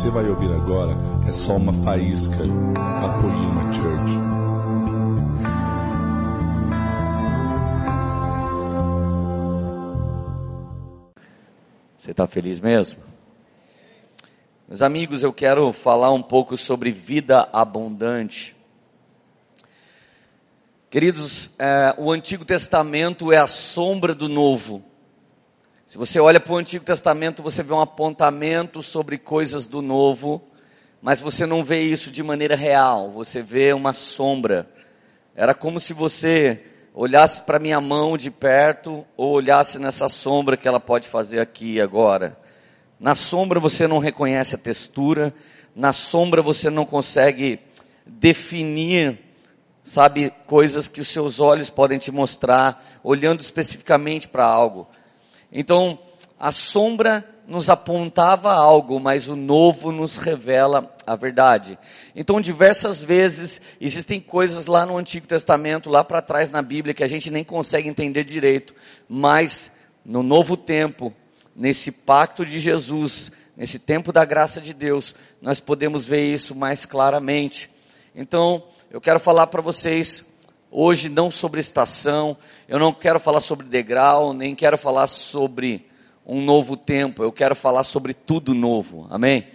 você vai ouvir agora é só uma faísca da Poema Church. Você está feliz mesmo? Meus amigos, eu quero falar um pouco sobre vida abundante. Queridos, é, o Antigo Testamento é a sombra do Novo. Se você olha para o Antigo Testamento, você vê um apontamento sobre coisas do Novo, mas você não vê isso de maneira real, você vê uma sombra. Era como se você olhasse para minha mão de perto ou olhasse nessa sombra que ela pode fazer aqui agora. Na sombra você não reconhece a textura, na sombra você não consegue definir, sabe, coisas que os seus olhos podem te mostrar, olhando especificamente para algo. Então, a sombra nos apontava algo, mas o novo nos revela a verdade. Então, diversas vezes, existem coisas lá no Antigo Testamento, lá para trás na Bíblia, que a gente nem consegue entender direito, mas no novo tempo, nesse pacto de Jesus, nesse tempo da graça de Deus, nós podemos ver isso mais claramente. Então, eu quero falar para vocês hoje não sobre estação, eu não quero falar sobre degrau, nem quero falar sobre um novo tempo, eu quero falar sobre tudo novo, amém?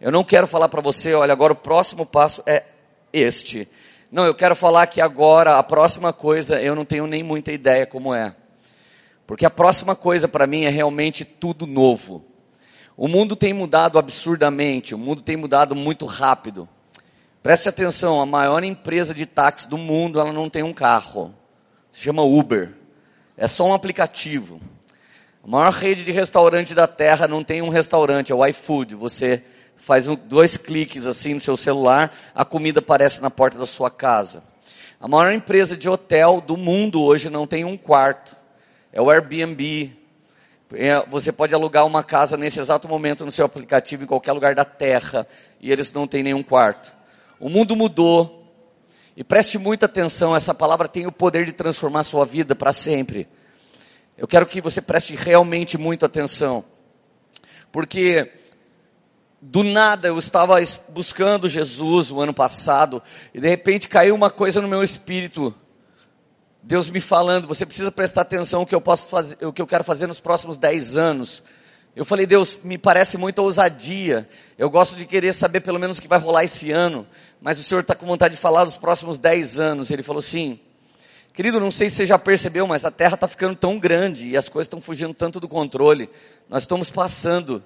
Eu não quero falar para você, olha, agora o próximo passo é este. Não, eu quero falar que agora a próxima coisa eu não tenho nem muita ideia como é. Porque a próxima coisa para mim é realmente tudo novo. O mundo tem mudado absurdamente, o mundo tem mudado muito rápido. Preste atenção, a maior empresa de táxi do mundo, ela não tem um carro. Se chama Uber. É só um aplicativo. A maior rede de restaurante da Terra não tem um restaurante, é o iFood. Você faz dois cliques assim no seu celular, a comida aparece na porta da sua casa. A maior empresa de hotel do mundo hoje não tem um quarto. É o Airbnb. É, você pode alugar uma casa nesse exato momento no seu aplicativo em qualquer lugar da Terra e eles não têm nenhum quarto. O mundo mudou. E preste muita atenção, essa palavra tem o poder de transformar a sua vida para sempre. Eu quero que você preste realmente muita atenção. Porque do nada eu estava buscando Jesus o ano passado e de repente caiu uma coisa no meu espírito. Deus me falando, você precisa prestar atenção o que eu posso fazer, o que eu quero fazer nos próximos dez anos. Eu falei, Deus, me parece muita ousadia. Eu gosto de querer saber pelo menos o que vai rolar esse ano. Mas o Senhor está com vontade de falar dos próximos 10 anos. Ele falou sim. Querido, não sei se você já percebeu, mas a Terra está ficando tão grande e as coisas estão fugindo tanto do controle. Nós estamos passando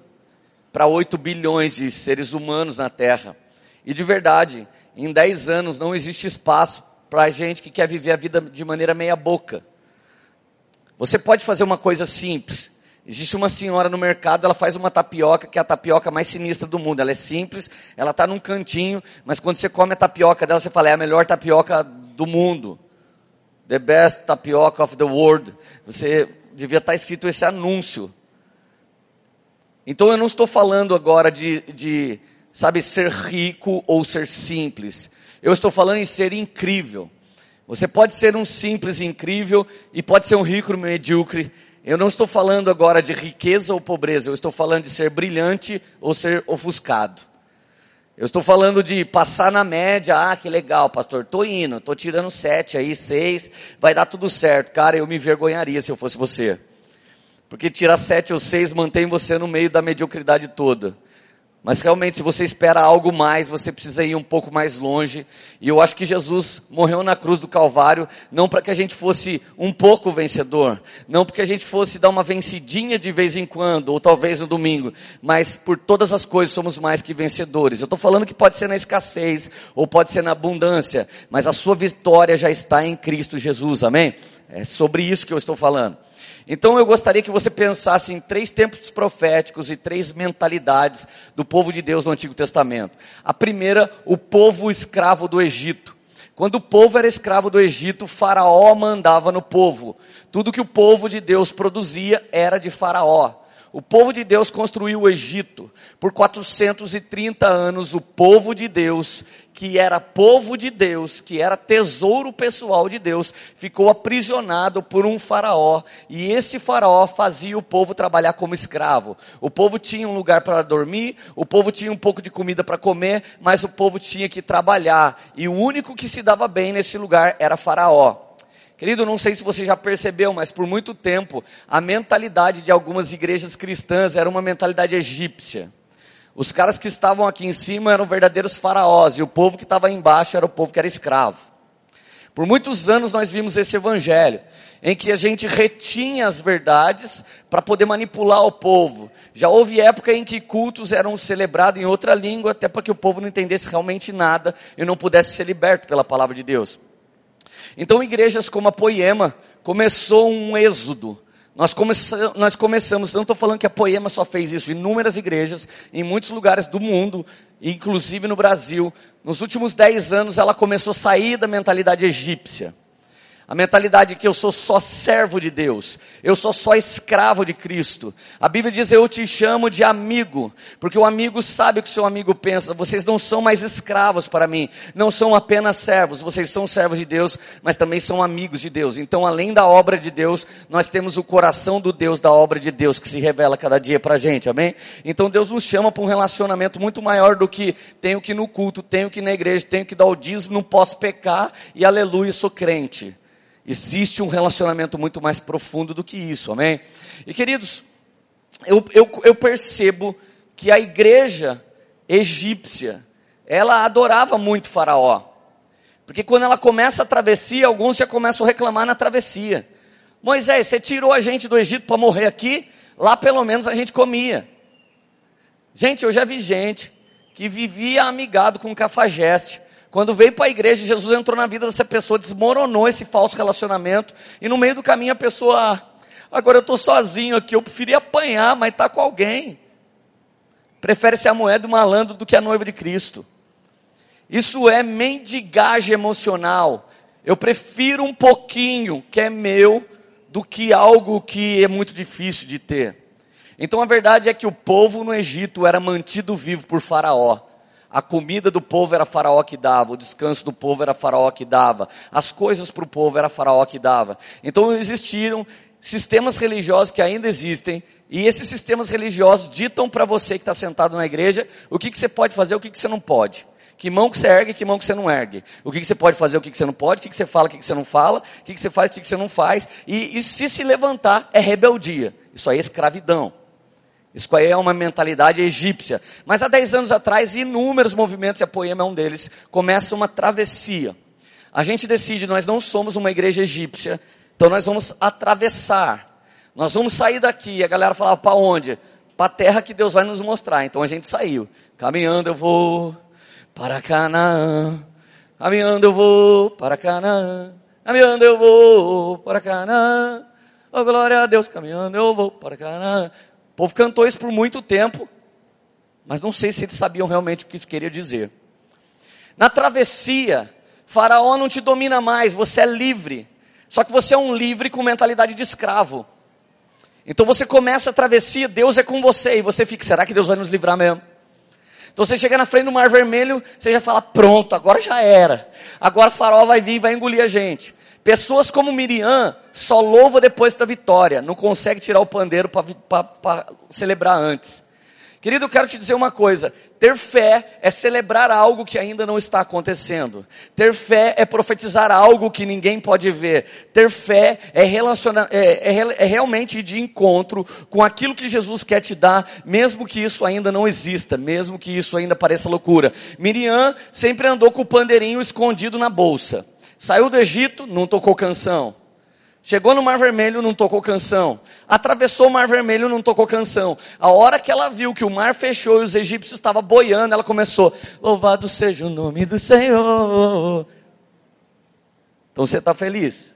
para 8 bilhões de seres humanos na Terra. E de verdade, em 10 anos não existe espaço para a gente que quer viver a vida de maneira meia boca. Você pode fazer uma coisa simples Existe uma senhora no mercado, ela faz uma tapioca, que é a tapioca mais sinistra do mundo. Ela é simples, ela está num cantinho, mas quando você come a tapioca dela, você fala, é a melhor tapioca do mundo. The best tapioca of the world. Você devia estar tá escrito esse anúncio. Então eu não estou falando agora de, de, sabe, ser rico ou ser simples. Eu estou falando em ser incrível. Você pode ser um simples incrível e pode ser um rico medíocre eu não estou falando agora de riqueza ou pobreza, eu estou falando de ser brilhante ou ser ofuscado. Eu estou falando de passar na média, ah, que legal, pastor, tô indo, tô tirando sete aí, seis, vai dar tudo certo. Cara, eu me envergonharia se eu fosse você. Porque tirar sete ou seis mantém você no meio da mediocridade toda. Mas realmente, se você espera algo mais, você precisa ir um pouco mais longe. E eu acho que Jesus morreu na cruz do Calvário, não para que a gente fosse um pouco vencedor, não porque a gente fosse dar uma vencidinha de vez em quando, ou talvez no domingo, mas por todas as coisas somos mais que vencedores. Eu estou falando que pode ser na escassez, ou pode ser na abundância, mas a sua vitória já está em Cristo Jesus, amém? É sobre isso que eu estou falando. Então eu gostaria que você pensasse em três tempos proféticos e três mentalidades do povo de Deus no Antigo Testamento. A primeira, o povo escravo do Egito. Quando o povo era escravo do Egito, Faraó mandava no povo. Tudo que o povo de Deus produzia era de Faraó. O povo de Deus construiu o Egito. Por 430 anos, o povo de Deus, que era povo de Deus, que era tesouro pessoal de Deus, ficou aprisionado por um faraó. E esse faraó fazia o povo trabalhar como escravo. O povo tinha um lugar para dormir, o povo tinha um pouco de comida para comer, mas o povo tinha que trabalhar. E o único que se dava bem nesse lugar era faraó. Querido, não sei se você já percebeu, mas por muito tempo a mentalidade de algumas igrejas cristãs era uma mentalidade egípcia. Os caras que estavam aqui em cima eram verdadeiros faraós e o povo que estava embaixo era o povo que era escravo. Por muitos anos nós vimos esse evangelho, em que a gente retinha as verdades para poder manipular o povo. Já houve época em que cultos eram celebrados em outra língua, até para que o povo não entendesse realmente nada e não pudesse ser liberto pela palavra de Deus. Então, igrejas como a Poema começou um êxodo. Nós, começamos, nós começamos, não estou falando que a Poema só fez isso, inúmeras igrejas, em muitos lugares do mundo, inclusive no Brasil. Nos últimos dez anos, ela começou a sair da mentalidade egípcia. A mentalidade que eu sou só servo de Deus, eu sou só escravo de Cristo. A Bíblia diz: Eu te chamo de amigo, porque o amigo sabe o que seu amigo pensa. Vocês não são mais escravos para mim, não são apenas servos, vocês são servos de Deus, mas também são amigos de Deus. Então, além da obra de Deus, nós temos o coração do Deus da obra de Deus que se revela cada dia para a gente, amém? Então, Deus nos chama para um relacionamento muito maior do que tenho que ir no culto, tenho que ir na igreja, tenho que dar o dízimo, não posso pecar e aleluia, sou crente. Existe um relacionamento muito mais profundo do que isso, amém? E queridos, eu, eu, eu percebo que a igreja egípcia, ela adorava muito Faraó. Porque quando ela começa a travessia, alguns já começam a reclamar na travessia. Moisés, você tirou a gente do Egito para morrer aqui? Lá pelo menos a gente comia. Gente, eu já vi gente que vivia amigado com cafajeste, quando veio para a igreja, Jesus entrou na vida dessa pessoa, desmoronou esse falso relacionamento, e no meio do caminho a pessoa, ah, agora eu estou sozinho aqui, eu preferia apanhar, mas está com alguém. Prefere ser a moeda do malandro do que a noiva de Cristo. Isso é mendigagem emocional. Eu prefiro um pouquinho que é meu do que algo que é muito difícil de ter. Então a verdade é que o povo no Egito era mantido vivo por Faraó. A comida do povo era faraó que dava, o descanso do povo era faraó que dava, as coisas para o povo era faraó que dava. Então existiram sistemas religiosos que ainda existem, e esses sistemas religiosos ditam para você que está sentado na igreja o que, que você pode fazer, o que, que você não pode. Que mão que você ergue, que mão que você não ergue. O que, que você pode fazer, o que, que você não pode, o que, que você fala, o que, que você não fala, o que, que você faz, o que, que você não faz. E, e se se levantar, é rebeldia. Isso aí é escravidão. Isso aí é uma mentalidade egípcia. Mas há 10 anos atrás, inúmeros movimentos, e a Poema é um deles, começa uma travessia. A gente decide, nós não somos uma igreja egípcia, então nós vamos atravessar. Nós vamos sair daqui. A galera falava, para onde? Para a terra que Deus vai nos mostrar. Então a gente saiu. Caminhando eu vou para Canaã. Caminhando eu vou para Canaã. Caminhando eu vou para Canaã. Oh glória a Deus, caminhando eu vou para Canaã povo cantou isso por muito tempo, mas não sei se eles sabiam realmente o que isso queria dizer. Na travessia, Faraó não te domina mais, você é livre. Só que você é um livre com mentalidade de escravo. Então você começa a travessia, Deus é com você, e você fica, será que Deus vai nos livrar mesmo? Então você chega na frente do Mar Vermelho, você já fala, pronto, agora já era. Agora o Faraó vai vir e vai engolir a gente. Pessoas como Miriam só louva depois da vitória, não consegue tirar o pandeiro para celebrar antes. Querido, eu quero te dizer uma coisa: ter fé é celebrar algo que ainda não está acontecendo. Ter fé é profetizar algo que ninguém pode ver. Ter fé é, relacionar, é, é, é realmente ir de encontro com aquilo que Jesus quer te dar, mesmo que isso ainda não exista, mesmo que isso ainda pareça loucura. Miriam sempre andou com o pandeirinho escondido na bolsa. Saiu do Egito, não tocou canção. Chegou no Mar Vermelho, não tocou canção. Atravessou o Mar Vermelho, não tocou canção. A hora que ela viu que o mar fechou e os egípcios estavam boiando, ela começou: Louvado seja o nome do Senhor. Então você está feliz.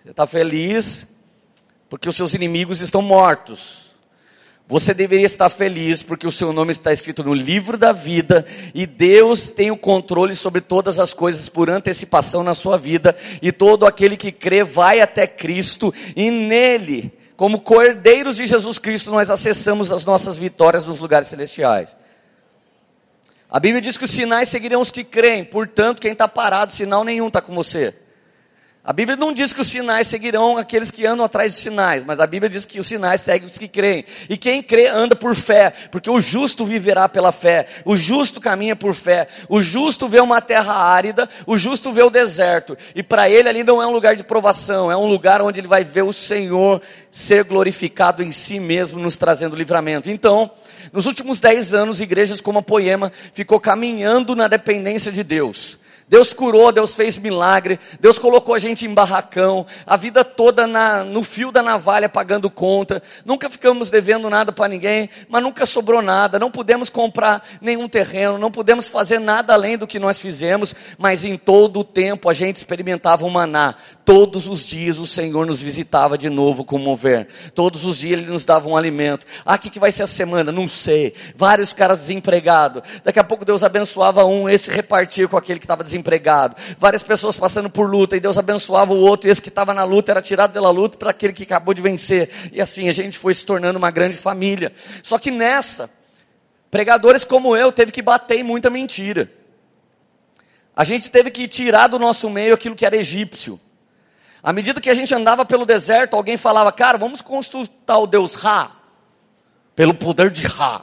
Você está feliz porque os seus inimigos estão mortos. Você deveria estar feliz porque o seu nome está escrito no livro da vida e Deus tem o controle sobre todas as coisas por antecipação na sua vida e todo aquele que crê vai até Cristo e nele como cordeiros de Jesus Cristo, nós acessamos as nossas vitórias nos lugares celestiais. A Bíblia diz que os sinais seguirão os que creem, portanto, quem está parado, sinal nenhum está com você. A Bíblia não diz que os sinais seguirão aqueles que andam atrás de sinais, mas a Bíblia diz que os sinais seguem os que creem. E quem crê anda por fé, porque o justo viverá pela fé. O justo caminha por fé. O justo vê uma terra árida, o justo vê o deserto. E para ele ali não é um lugar de provação, é um lugar onde ele vai ver o Senhor ser glorificado em si mesmo, nos trazendo livramento. Então, nos últimos dez anos, igrejas como a Poema ficou caminhando na dependência de Deus. Deus curou, Deus fez milagre, Deus colocou a gente em barracão, a vida toda na, no fio da navalha pagando conta, nunca ficamos devendo nada para ninguém, mas nunca sobrou nada, não pudemos comprar nenhum terreno, não pudemos fazer nada além do que nós fizemos, mas em todo o tempo a gente experimentava o maná, todos os dias o Senhor nos visitava de novo com mover, todos os dias Ele nos dava um alimento, ah, que, que vai ser a semana? Não sei, vários caras desempregados, daqui a pouco Deus abençoava um, esse repartia com aquele que estava desempregado, várias pessoas passando por luta, e Deus abençoava o outro, e esse que estava na luta era tirado pela luta para aquele que acabou de vencer. E assim a gente foi se tornando uma grande família. Só que nessa, pregadores como eu teve que bater em muita mentira. A gente teve que tirar do nosso meio aquilo que era egípcio. À medida que a gente andava pelo deserto, alguém falava, cara, vamos consultar o Deus Ra, pelo poder de Ra.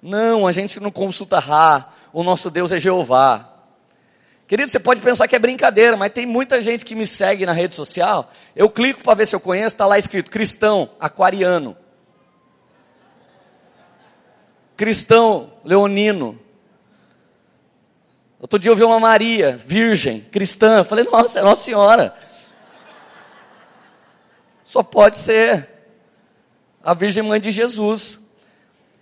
Não, a gente não consulta Ra, o nosso Deus é Jeová. Querido, você pode pensar que é brincadeira, mas tem muita gente que me segue na rede social. Eu clico para ver se eu conheço, está lá escrito cristão, aquariano. Cristão, leonino. Outro dia eu vi uma Maria, virgem, cristã. Eu falei, nossa, é Nossa Senhora. Só pode ser a Virgem Mãe de Jesus.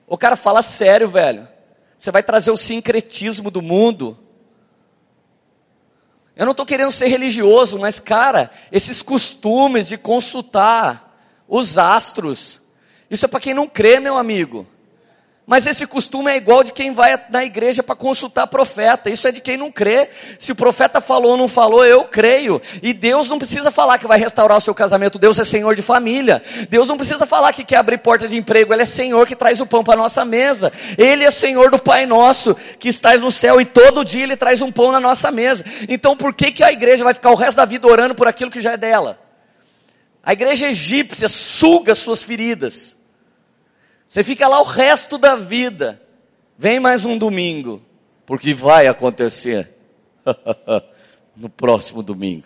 O cara fala sério, velho. Você vai trazer o sincretismo do mundo eu não estou querendo ser religioso, mas cara, esses costumes de consultar os astros, isso é para quem não crê, meu amigo. Mas esse costume é igual de quem vai na igreja para consultar profeta. Isso é de quem não crê. Se o profeta falou ou não falou, eu creio. E Deus não precisa falar que vai restaurar o seu casamento. Deus é Senhor de família. Deus não precisa falar que quer abrir porta de emprego. Ele é Senhor que traz o pão para nossa mesa. Ele é Senhor do Pai nosso que estás no céu e todo dia Ele traz um pão na nossa mesa. Então por que que a igreja vai ficar o resto da vida orando por aquilo que já é dela? A igreja egípcia suga suas feridas. Você fica lá o resto da vida. Vem mais um domingo, porque vai acontecer no próximo domingo.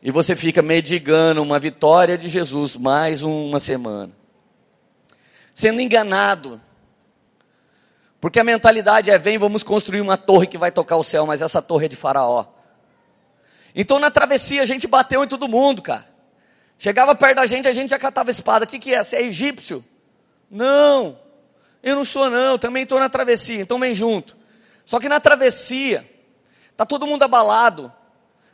E você fica medigando uma vitória de Jesus mais uma semana. Sendo enganado. Porque a mentalidade é: vem, vamos construir uma torre que vai tocar o céu, mas essa torre é de Faraó. Então na travessia a gente bateu em todo mundo, cara. Chegava perto da gente, a gente já catava espada. O que, que é? Você é egípcio? Não, eu não sou não, também estou na travessia, então vem junto. Só que na travessia, está todo mundo abalado,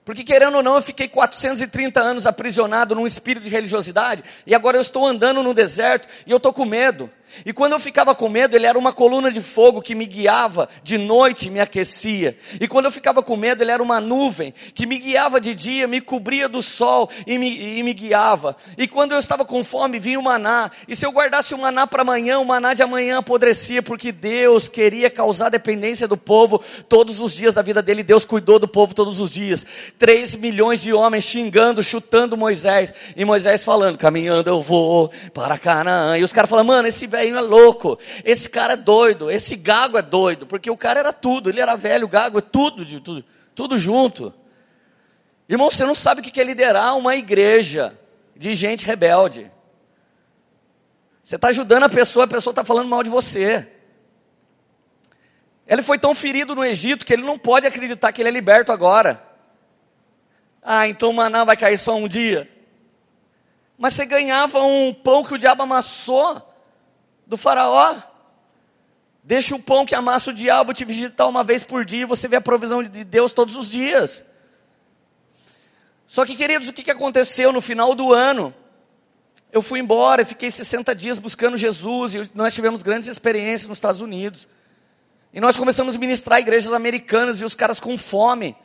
porque querendo ou não, eu fiquei 430 anos aprisionado num espírito de religiosidade, e agora eu estou andando no deserto, e eu estou com medo. E quando eu ficava com medo, ele era uma coluna de fogo que me guiava de noite, me aquecia. E quando eu ficava com medo, ele era uma nuvem que me guiava de dia, me cobria do sol e me, e me guiava. E quando eu estava com fome, vinha o maná. E se eu guardasse o maná para amanhã, o maná de amanhã apodrecia, porque Deus queria causar dependência do povo todos os dias da vida dele. Deus cuidou do povo todos os dias. Três milhões de homens xingando, chutando Moisés. E Moisés falando: caminhando eu vou para Canaã. E os caras falando: mano, esse velho velhinho é louco, esse cara é doido, esse gago é doido, porque o cara era tudo, ele era velho, gago, tudo, tudo, tudo junto. Irmão, você não sabe o que é liderar uma igreja de gente rebelde. Você está ajudando a pessoa, a pessoa está falando mal de você. Ele foi tão ferido no Egito que ele não pode acreditar que ele é liberto agora. Ah, então maná vai cair só um dia. Mas você ganhava um pão que o diabo amassou do faraó. Deixa o pão que amassa o diabo te visitar uma vez por dia e você vê a provisão de Deus todos os dias. Só que, queridos, o que aconteceu no final do ano? Eu fui embora, fiquei 60 dias buscando Jesus e nós tivemos grandes experiências nos Estados Unidos. E nós começamos a ministrar igrejas americanas e os caras com fome.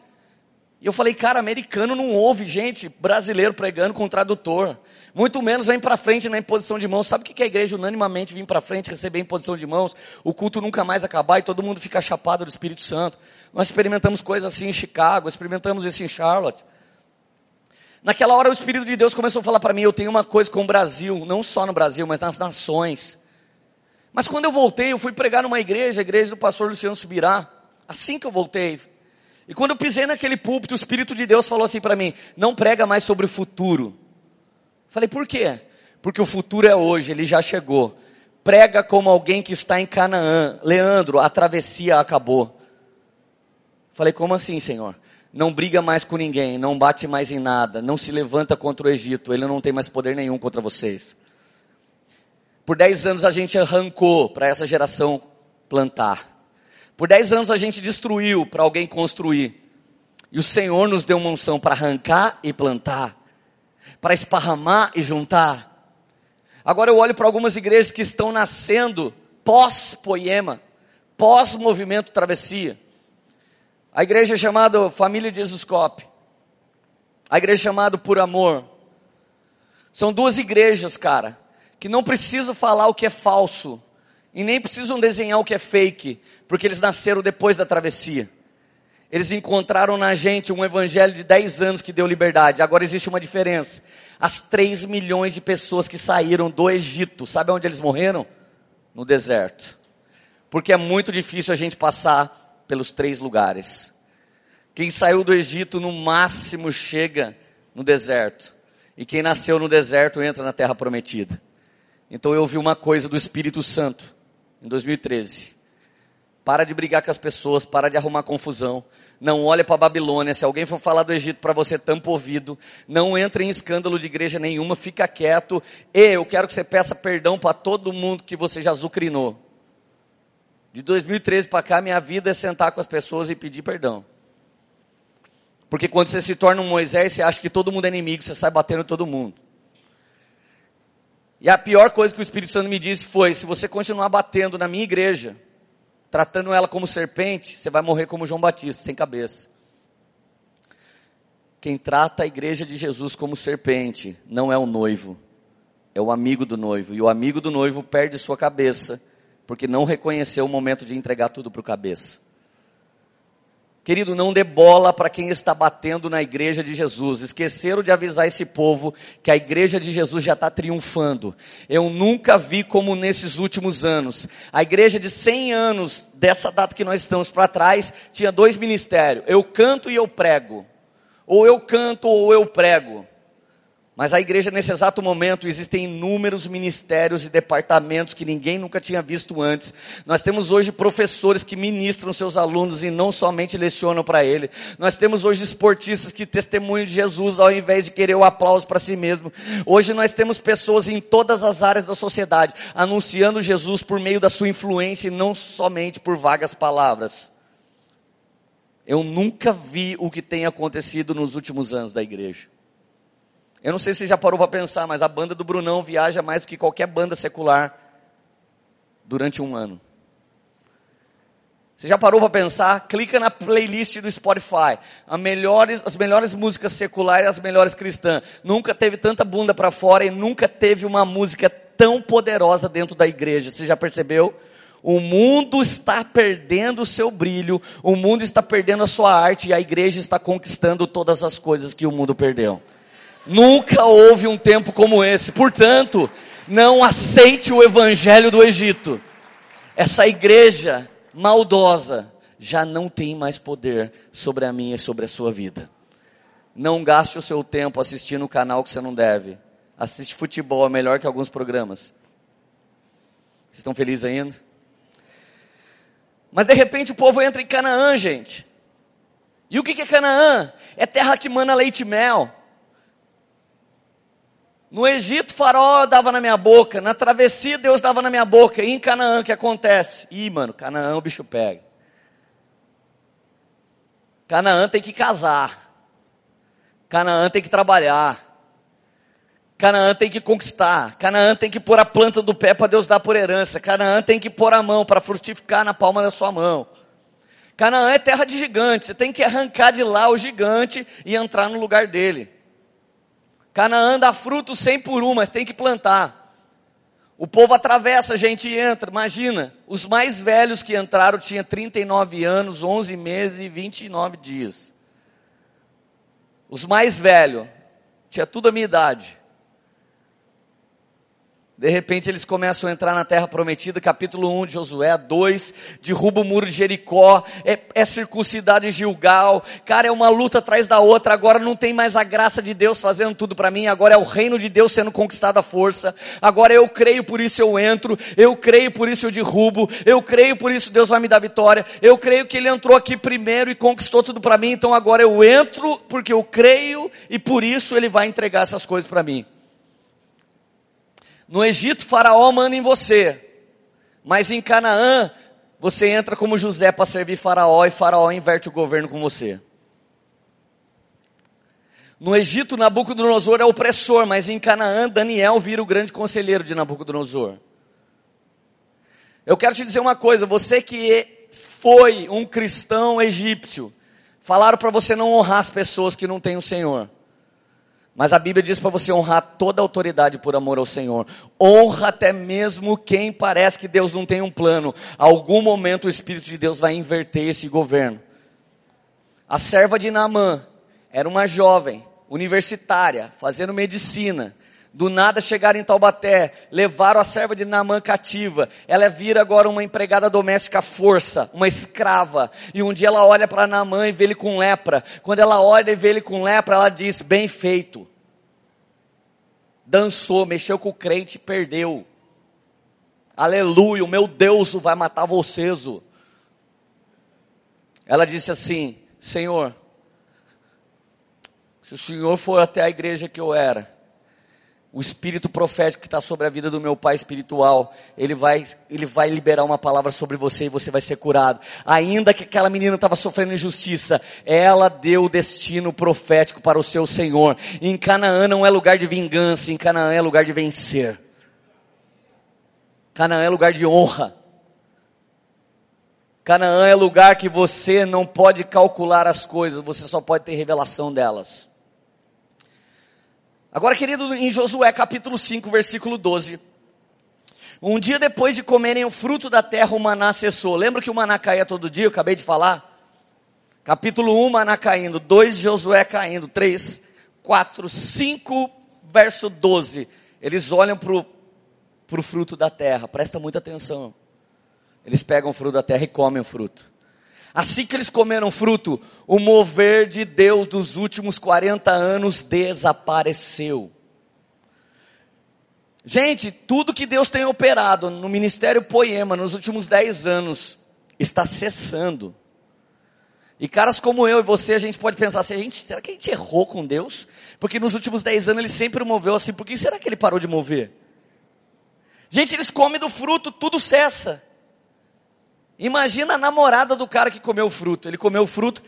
E eu falei, cara, americano não ouve gente brasileiro pregando com tradutor. Muito menos vem para frente na imposição de mãos. Sabe o que é a igreja unanimamente vir para frente, receber imposição de mãos, o culto nunca mais acabar e todo mundo fica chapado do Espírito Santo. Nós experimentamos coisas assim em Chicago, experimentamos isso em Charlotte. Naquela hora o Espírito de Deus começou a falar para mim, eu tenho uma coisa com o Brasil, não só no Brasil, mas nas nações. Mas quando eu voltei, eu fui pregar numa igreja, a igreja do pastor Luciano Subirá, assim que eu voltei, e quando eu pisei naquele púlpito, o Espírito de Deus falou assim para mim: não prega mais sobre o futuro. Falei, por quê? Porque o futuro é hoje, ele já chegou. Prega como alguém que está em Canaã. Leandro, a travessia acabou. Falei, como assim, Senhor? Não briga mais com ninguém, não bate mais em nada, não se levanta contra o Egito, ele não tem mais poder nenhum contra vocês. Por dez anos a gente arrancou para essa geração plantar. Por dez anos a gente destruiu para alguém construir. E o Senhor nos deu uma unção para arrancar e plantar, para esparramar e juntar. Agora eu olho para algumas igrejas que estão nascendo pós-poema, pós-movimento travessia. A igreja chamada Família de Jesus Cop. A igreja chamada Por Amor. São duas igrejas, cara, que não precisam falar o que é falso e nem precisam desenhar o que é fake, porque eles nasceram depois da travessia. Eles encontraram na gente um evangelho de 10 anos que deu liberdade. Agora existe uma diferença. As 3 milhões de pessoas que saíram do Egito, sabe onde eles morreram? No deserto. Porque é muito difícil a gente passar pelos três lugares. Quem saiu do Egito no máximo chega no deserto. E quem nasceu no deserto entra na terra prometida. Então eu ouvi uma coisa do Espírito Santo em 2013. Para de brigar com as pessoas, para de arrumar confusão. Não olhe para a Babilônia. Se alguém for falar do Egito para você, tampa ouvido. Não entre em escândalo de igreja nenhuma, fica quieto. E eu quero que você peça perdão para todo mundo que você já zucrinou. De 2013 para cá, minha vida é sentar com as pessoas e pedir perdão. Porque quando você se torna um Moisés, você acha que todo mundo é inimigo, você sai batendo todo mundo. E a pior coisa que o Espírito Santo me disse foi: se você continuar batendo na minha igreja, tratando ela como serpente, você vai morrer como João Batista, sem cabeça. Quem trata a igreja de Jesus como serpente não é o noivo, é o amigo do noivo. E o amigo do noivo perde sua cabeça, porque não reconheceu o momento de entregar tudo para o cabeça. Querido, não dê bola para quem está batendo na igreja de Jesus. Esqueceram de avisar esse povo que a igreja de Jesus já está triunfando. Eu nunca vi como nesses últimos anos. A igreja de 100 anos, dessa data que nós estamos para trás, tinha dois ministérios. Eu canto e eu prego. Ou eu canto ou eu prego. Mas a igreja, nesse exato momento, existem inúmeros ministérios e departamentos que ninguém nunca tinha visto antes. Nós temos hoje professores que ministram seus alunos e não somente lecionam para ele. Nós temos hoje esportistas que testemunham de Jesus ao invés de querer o aplauso para si mesmo. Hoje nós temos pessoas em todas as áreas da sociedade anunciando Jesus por meio da sua influência e não somente por vagas palavras. Eu nunca vi o que tem acontecido nos últimos anos da igreja. Eu não sei se você já parou para pensar, mas a banda do Brunão viaja mais do que qualquer banda secular durante um ano. Você já parou para pensar? Clica na playlist do Spotify. Melhores, as melhores músicas seculares e as melhores cristãs. Nunca teve tanta bunda para fora e nunca teve uma música tão poderosa dentro da igreja. Você já percebeu? O mundo está perdendo o seu brilho, o mundo está perdendo a sua arte e a igreja está conquistando todas as coisas que o mundo perdeu. Nunca houve um tempo como esse. Portanto, não aceite o evangelho do Egito. Essa igreja maldosa já não tem mais poder sobre a minha e sobre a sua vida. Não gaste o seu tempo assistindo o canal que você não deve. Assiste futebol, é melhor que alguns programas. Vocês estão felizes ainda? Mas de repente o povo entra em Canaã, gente. E o que é Canaã? É terra que mana leite e mel. No Egito, faraó dava na minha boca. Na travessia, Deus dava na minha boca. E em Canaã, o que acontece? Ih, mano, Canaã o bicho pega. Canaã tem que casar. Canaã tem que trabalhar. Canaã tem que conquistar. Canaã tem que pôr a planta do pé para Deus dar por herança. Canaã tem que pôr a mão para frutificar na palma da sua mão. Canaã é terra de gigante, você tem que arrancar de lá o gigante e entrar no lugar dele. Canaã dá fruto sem por um, mas tem que plantar. O povo atravessa, a gente entra. Imagina, os mais velhos que entraram tinham 39 anos, 11 meses e 29 dias. Os mais velhos, tinha tudo a minha idade. De repente eles começam a entrar na terra prometida, capítulo 1 de Josué, 2, derruba o muro de Jericó, é, é circuncidado Gilgal, cara, é uma luta atrás da outra, agora não tem mais a graça de Deus fazendo tudo para mim, agora é o reino de Deus sendo conquistado à força, agora eu creio, por isso eu entro, eu creio, por isso eu derrubo, eu creio, por isso Deus vai me dar vitória, eu creio que Ele entrou aqui primeiro e conquistou tudo para mim, então agora eu entro porque eu creio e por isso Ele vai entregar essas coisas para mim. No Egito, Faraó manda em você, mas em Canaã, você entra como José para servir Faraó e Faraó inverte o governo com você. No Egito, Nabucodonosor é opressor, mas em Canaã, Daniel vira o grande conselheiro de Nabucodonosor. Eu quero te dizer uma coisa, você que foi um cristão egípcio, falaram para você não honrar as pessoas que não têm o Senhor. Mas a Bíblia diz para você honrar toda a autoridade por amor ao Senhor. Honra até mesmo quem parece que Deus não tem um plano. algum momento o Espírito de Deus vai inverter esse governo. A serva de Naamã era uma jovem, universitária, fazendo medicina. Do nada chegaram em Taubaté, levaram a serva de Naamã cativa. Ela vira agora uma empregada doméstica à força, uma escrava. E um dia ela olha para Naamã e vê ele com lepra. Quando ela olha e vê ele com lepra, ela diz: bem feito. Dançou, mexeu com o crente e perdeu. Aleluia, o meu Deus vai matar vocês. Ela disse assim: Senhor, se o Senhor for até a igreja que eu era, o espírito profético que está sobre a vida do meu pai espiritual, ele vai, ele vai liberar uma palavra sobre você e você vai ser curado. Ainda que aquela menina estava sofrendo injustiça, ela deu o destino profético para o seu Senhor. Em Canaã não é lugar de vingança, em Canaã é lugar de vencer. Canaã é lugar de honra. Canaã é lugar que você não pode calcular as coisas, você só pode ter revelação delas. Agora, querido, em Josué capítulo 5, versículo 12. Um dia depois de comerem o fruto da terra, o maná cessou. Lembra que o maná caía todo dia? Eu acabei de falar. Capítulo 1, maná caindo. 2, Josué caindo. 3, 4, 5, verso 12. Eles olham para o fruto da terra. Presta muita atenção. Eles pegam o fruto da terra e comem o fruto. Assim que eles comeram fruto, o mover de Deus dos últimos 40 anos desapareceu. Gente, tudo que Deus tem operado no ministério Poema nos últimos 10 anos está cessando. E caras como eu e você, a gente pode pensar assim, gente, será que a gente errou com Deus? Porque nos últimos 10 anos ele sempre moveu assim, por que será que ele parou de mover? Gente, eles comem do fruto, tudo cessa. Imagina a namorada do cara que comeu o fruto. Ele comeu o fruto,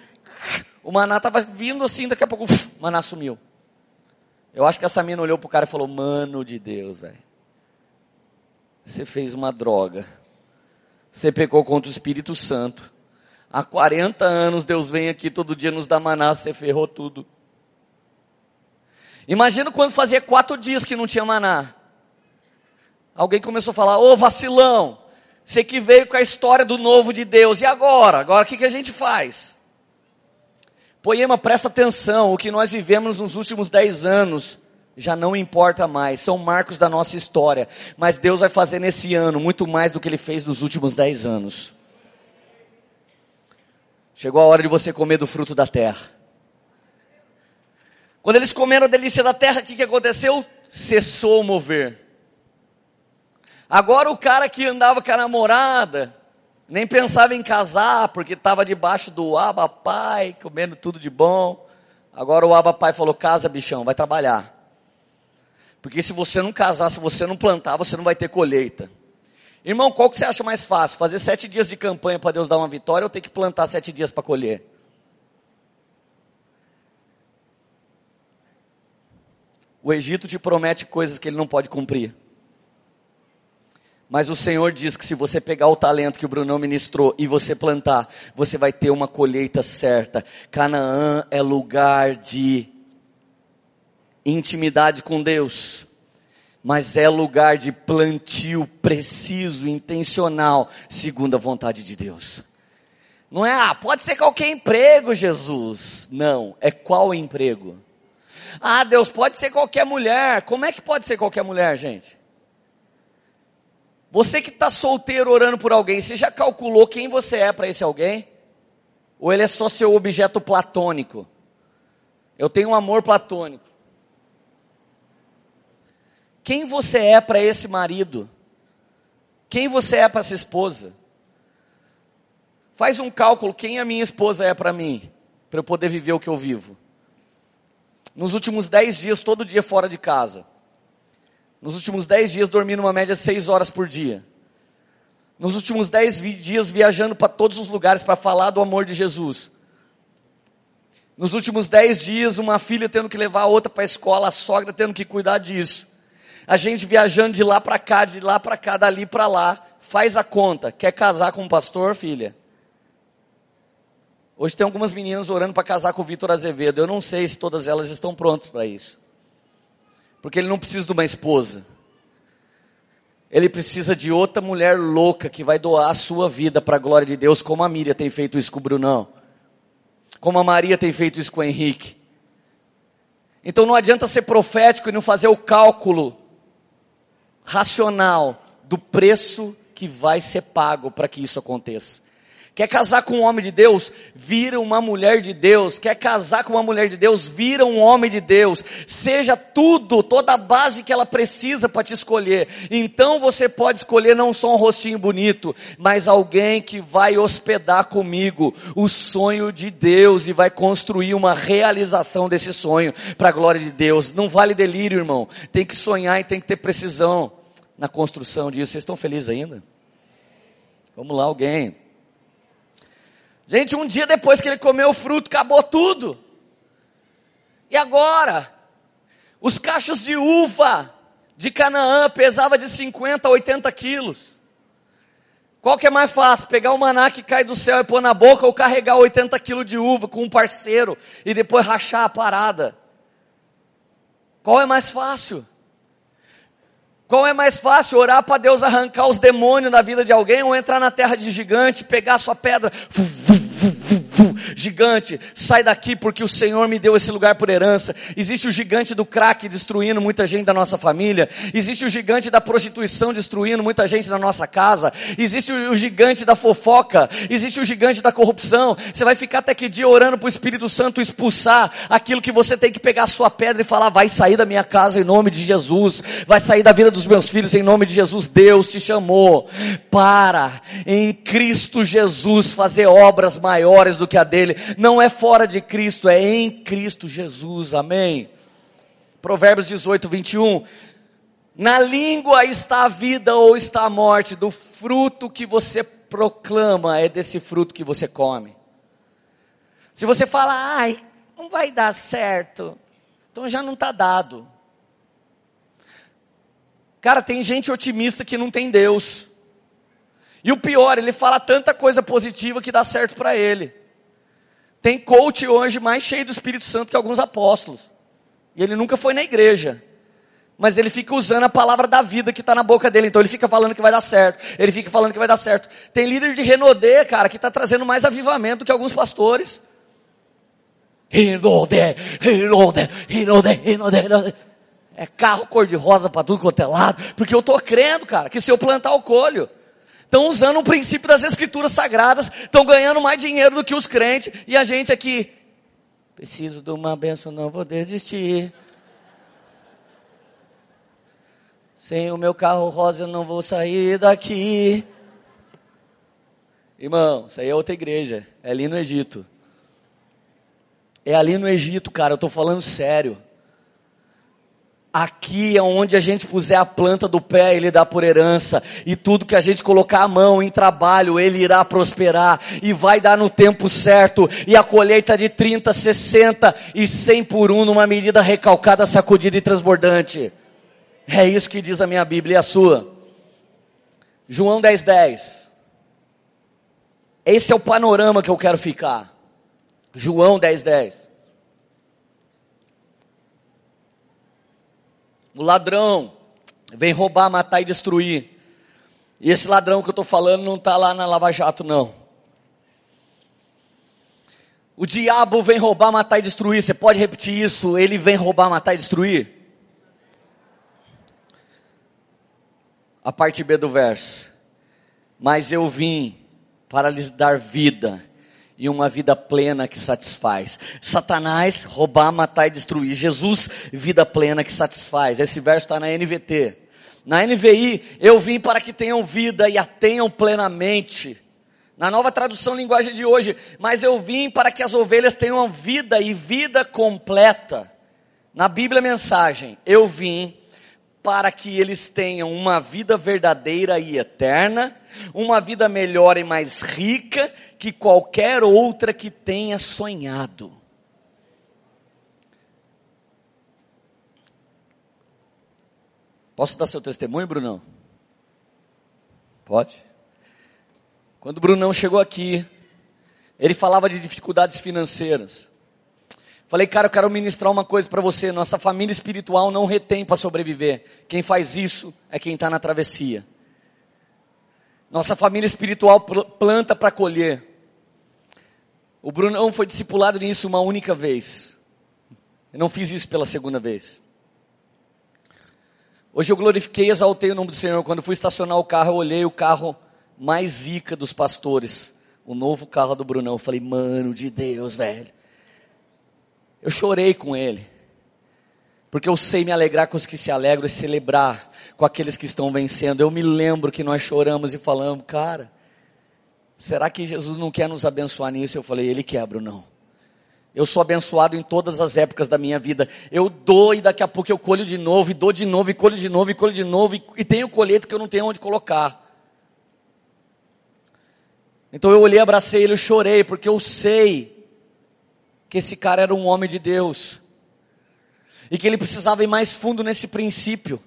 o maná estava vindo assim, daqui a pouco o maná sumiu. Eu acho que essa mina olhou pro cara e falou: Mano de Deus, velho. Você fez uma droga. Você pecou contra o Espírito Santo. Há 40 anos Deus vem aqui todo dia nos dá maná, você ferrou tudo. Imagina quando fazia quatro dias que não tinha maná. Alguém começou a falar, ô vacilão, você que veio com a história do novo de Deus, e agora? Agora o que, que a gente faz? Poema, presta atenção, o que nós vivemos nos últimos dez anos já não importa mais, são marcos da nossa história, mas Deus vai fazer nesse ano muito mais do que Ele fez nos últimos dez anos. Chegou a hora de você comer do fruto da terra. Quando eles comeram a delícia da terra, o que, que aconteceu? Cessou o mover. Agora o cara que andava com a namorada, nem pensava em casar, porque estava debaixo do aba pai, comendo tudo de bom. Agora o aba pai falou: casa, bichão, vai trabalhar. Porque se você não casar, se você não plantar, você não vai ter colheita. Irmão, qual que você acha mais fácil? Fazer sete dias de campanha para Deus dar uma vitória ou ter que plantar sete dias para colher? O Egito te promete coisas que ele não pode cumprir. Mas o Senhor diz que se você pegar o talento que o Brunão ministrou e você plantar, você vai ter uma colheita certa. Canaã é lugar de intimidade com Deus, mas é lugar de plantio preciso, intencional, segundo a vontade de Deus. Não é, ah, pode ser qualquer emprego, Jesus. Não, é qual emprego? Ah, Deus, pode ser qualquer mulher. Como é que pode ser qualquer mulher, gente? Você que está solteiro orando por alguém, você já calculou quem você é para esse alguém? Ou ele é só seu objeto platônico? Eu tenho um amor platônico. Quem você é para esse marido? Quem você é para essa esposa? Faz um cálculo, quem a minha esposa é para mim, para eu poder viver o que eu vivo. Nos últimos dez dias, todo dia fora de casa. Nos últimos dez dias, dormindo uma média de seis horas por dia. Nos últimos dez dias, viajando para todos os lugares para falar do amor de Jesus. Nos últimos dez dias, uma filha tendo que levar a outra para a escola, a sogra tendo que cuidar disso a gente viajando de lá para cá, de lá para cá, dali para lá, faz a conta. Quer casar com um pastor, filha? Hoje tem algumas meninas orando para casar com o Vitor Azevedo. Eu não sei se todas elas estão prontas para isso. Porque ele não precisa de uma esposa. Ele precisa de outra mulher louca que vai doar a sua vida para a glória de Deus, como a Miriam tem feito isso com o Brunão. Como a Maria tem feito isso com o Henrique. Então não adianta ser profético e não fazer o cálculo racional do preço que vai ser pago para que isso aconteça. Quer casar com um homem de Deus? Vira uma mulher de Deus. Quer casar com uma mulher de Deus? Vira um homem de Deus. Seja tudo, toda a base que ela precisa para te escolher. Então você pode escolher não só um rostinho bonito, mas alguém que vai hospedar comigo o sonho de Deus e vai construir uma realização desse sonho para a glória de Deus. Não vale delírio, irmão. Tem que sonhar e tem que ter precisão na construção disso. Vocês estão felizes ainda? Vamos lá, alguém. Gente, um dia depois que ele comeu o fruto, acabou tudo. E agora? Os cachos de uva de Canaã pesava de 50 a 80 quilos. Qual que é mais fácil? Pegar o maná que cai do céu e pôr na boca ou carregar 80 quilos de uva com um parceiro e depois rachar a parada? Qual é mais fácil? Qual é mais fácil, orar para Deus arrancar os demônios da vida de alguém ou entrar na terra de gigante, pegar sua pedra, gigante, sai daqui porque o Senhor me deu esse lugar por herança. Existe o gigante do crack destruindo muita gente da nossa família. Existe o gigante da prostituição destruindo muita gente da nossa casa. Existe o gigante da fofoca. Existe o gigante da corrupção. Você vai ficar até que dia orando para o Espírito Santo expulsar aquilo que você tem que pegar a sua pedra e falar, vai sair da minha casa em nome de Jesus. Vai sair da vida dos meus filhos em nome de Jesus. Deus te chamou para em Cristo Jesus fazer obras maiores do que a dele. Não é fora de Cristo, é em Cristo Jesus. Amém. Provérbios 18, 21. Na língua está a vida ou está a morte, do fruto que você proclama, é desse fruto que você come. Se você fala, ai, não vai dar certo, então já não está dado. Cara, tem gente otimista que não tem Deus. E o pior, ele fala tanta coisa positiva que dá certo para ele. Tem coach hoje mais cheio do Espírito Santo que alguns apóstolos. E ele nunca foi na igreja. Mas ele fica usando a palavra da vida que está na boca dele. Então ele fica falando que vai dar certo. Ele fica falando que vai dar certo. Tem líder de Renaudet, cara, que está trazendo mais avivamento do que alguns pastores. Renaudet, Renaudet, Renaudet, Renaudet. É carro cor-de-rosa para tudo quanto é lado. Porque eu estou crendo, cara, que se eu plantar o colho. Estão usando um princípio das escrituras sagradas. Estão ganhando mais dinheiro do que os crentes. E a gente aqui. Preciso de uma benção, não vou desistir. Sem o meu carro rosa eu não vou sair daqui. Irmão, isso aí é outra igreja. É ali no Egito. É ali no Egito, cara. Eu estou falando sério. Aqui é onde a gente puser a planta do pé, Ele dá por herança. E tudo que a gente colocar a mão em trabalho, Ele irá prosperar. E vai dar no tempo certo. E a colheita de 30, 60 e 100 por um, numa medida recalcada, sacudida e transbordante. É isso que diz a minha Bíblia e a sua. João 10, 10. Esse é o panorama que eu quero ficar. João 10, 10. O ladrão vem roubar, matar e destruir. E esse ladrão que eu estou falando não está lá na Lava Jato, não. O diabo vem roubar, matar e destruir. Você pode repetir isso? Ele vem roubar, matar e destruir? A parte B do verso. Mas eu vim para lhes dar vida e uma vida plena que satisfaz. Satanás, roubar, matar e destruir. Jesus, vida plena que satisfaz. Esse verso está na NVT. Na NVI, eu vim para que tenham vida e a tenham plenamente. Na nova tradução linguagem de hoje, mas eu vim para que as ovelhas tenham vida e vida completa. Na Bíblia mensagem, eu vim para que eles tenham uma vida verdadeira e eterna, uma vida melhor e mais rica que qualquer outra que tenha sonhado. Posso dar seu testemunho, Brunão? Pode? Quando o Brunão chegou aqui, ele falava de dificuldades financeiras. Falei, cara, eu quero ministrar uma coisa para você. Nossa família espiritual não retém para sobreviver. Quem faz isso é quem está na travessia. Nossa família espiritual planta para colher. O Brunão foi discipulado nisso uma única vez. Eu não fiz isso pela segunda vez. Hoje eu glorifiquei e exaltei o nome do Senhor. Quando fui estacionar o carro, eu olhei o carro mais zica dos pastores. O novo carro do Brunão. Eu falei, mano de Deus, velho. Eu chorei com ele. Porque eu sei me alegrar com os que se alegram e celebrar com aqueles que estão vencendo. Eu me lembro que nós choramos e falamos, cara, será que Jesus não quer nos abençoar nisso? Eu falei, ele quebra, não. Eu sou abençoado em todas as épocas da minha vida. Eu dou e daqui a pouco eu colho de novo, e dou de novo, e colho de novo, e colho de novo, e, e tenho colheita que eu não tenho onde colocar. Então eu olhei, abracei ele, e chorei, porque eu sei que esse cara era um homem de Deus e que ele precisava ir mais fundo nesse princípio.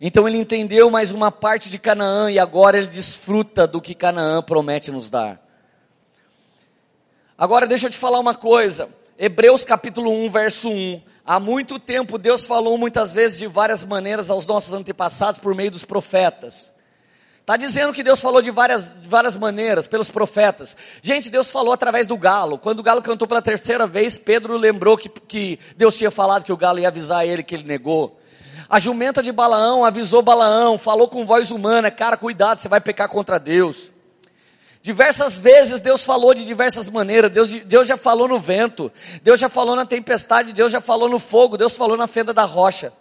Então ele entendeu mais uma parte de Canaã e agora ele desfruta do que Canaã promete nos dar. Agora deixa eu te falar uma coisa. Hebreus capítulo 1, verso 1. Há muito tempo Deus falou muitas vezes de várias maneiras aos nossos antepassados por meio dos profetas. Está dizendo que Deus falou de várias, de várias maneiras, pelos profetas. Gente, Deus falou através do galo. Quando o galo cantou pela terceira vez, Pedro lembrou que, que Deus tinha falado que o galo ia avisar ele que ele negou. A jumenta de Balaão avisou Balaão, falou com voz humana, cara, cuidado, você vai pecar contra Deus. Diversas vezes Deus falou de diversas maneiras. Deus, Deus já falou no vento, Deus já falou na tempestade, Deus já falou no fogo, Deus falou na fenda da rocha.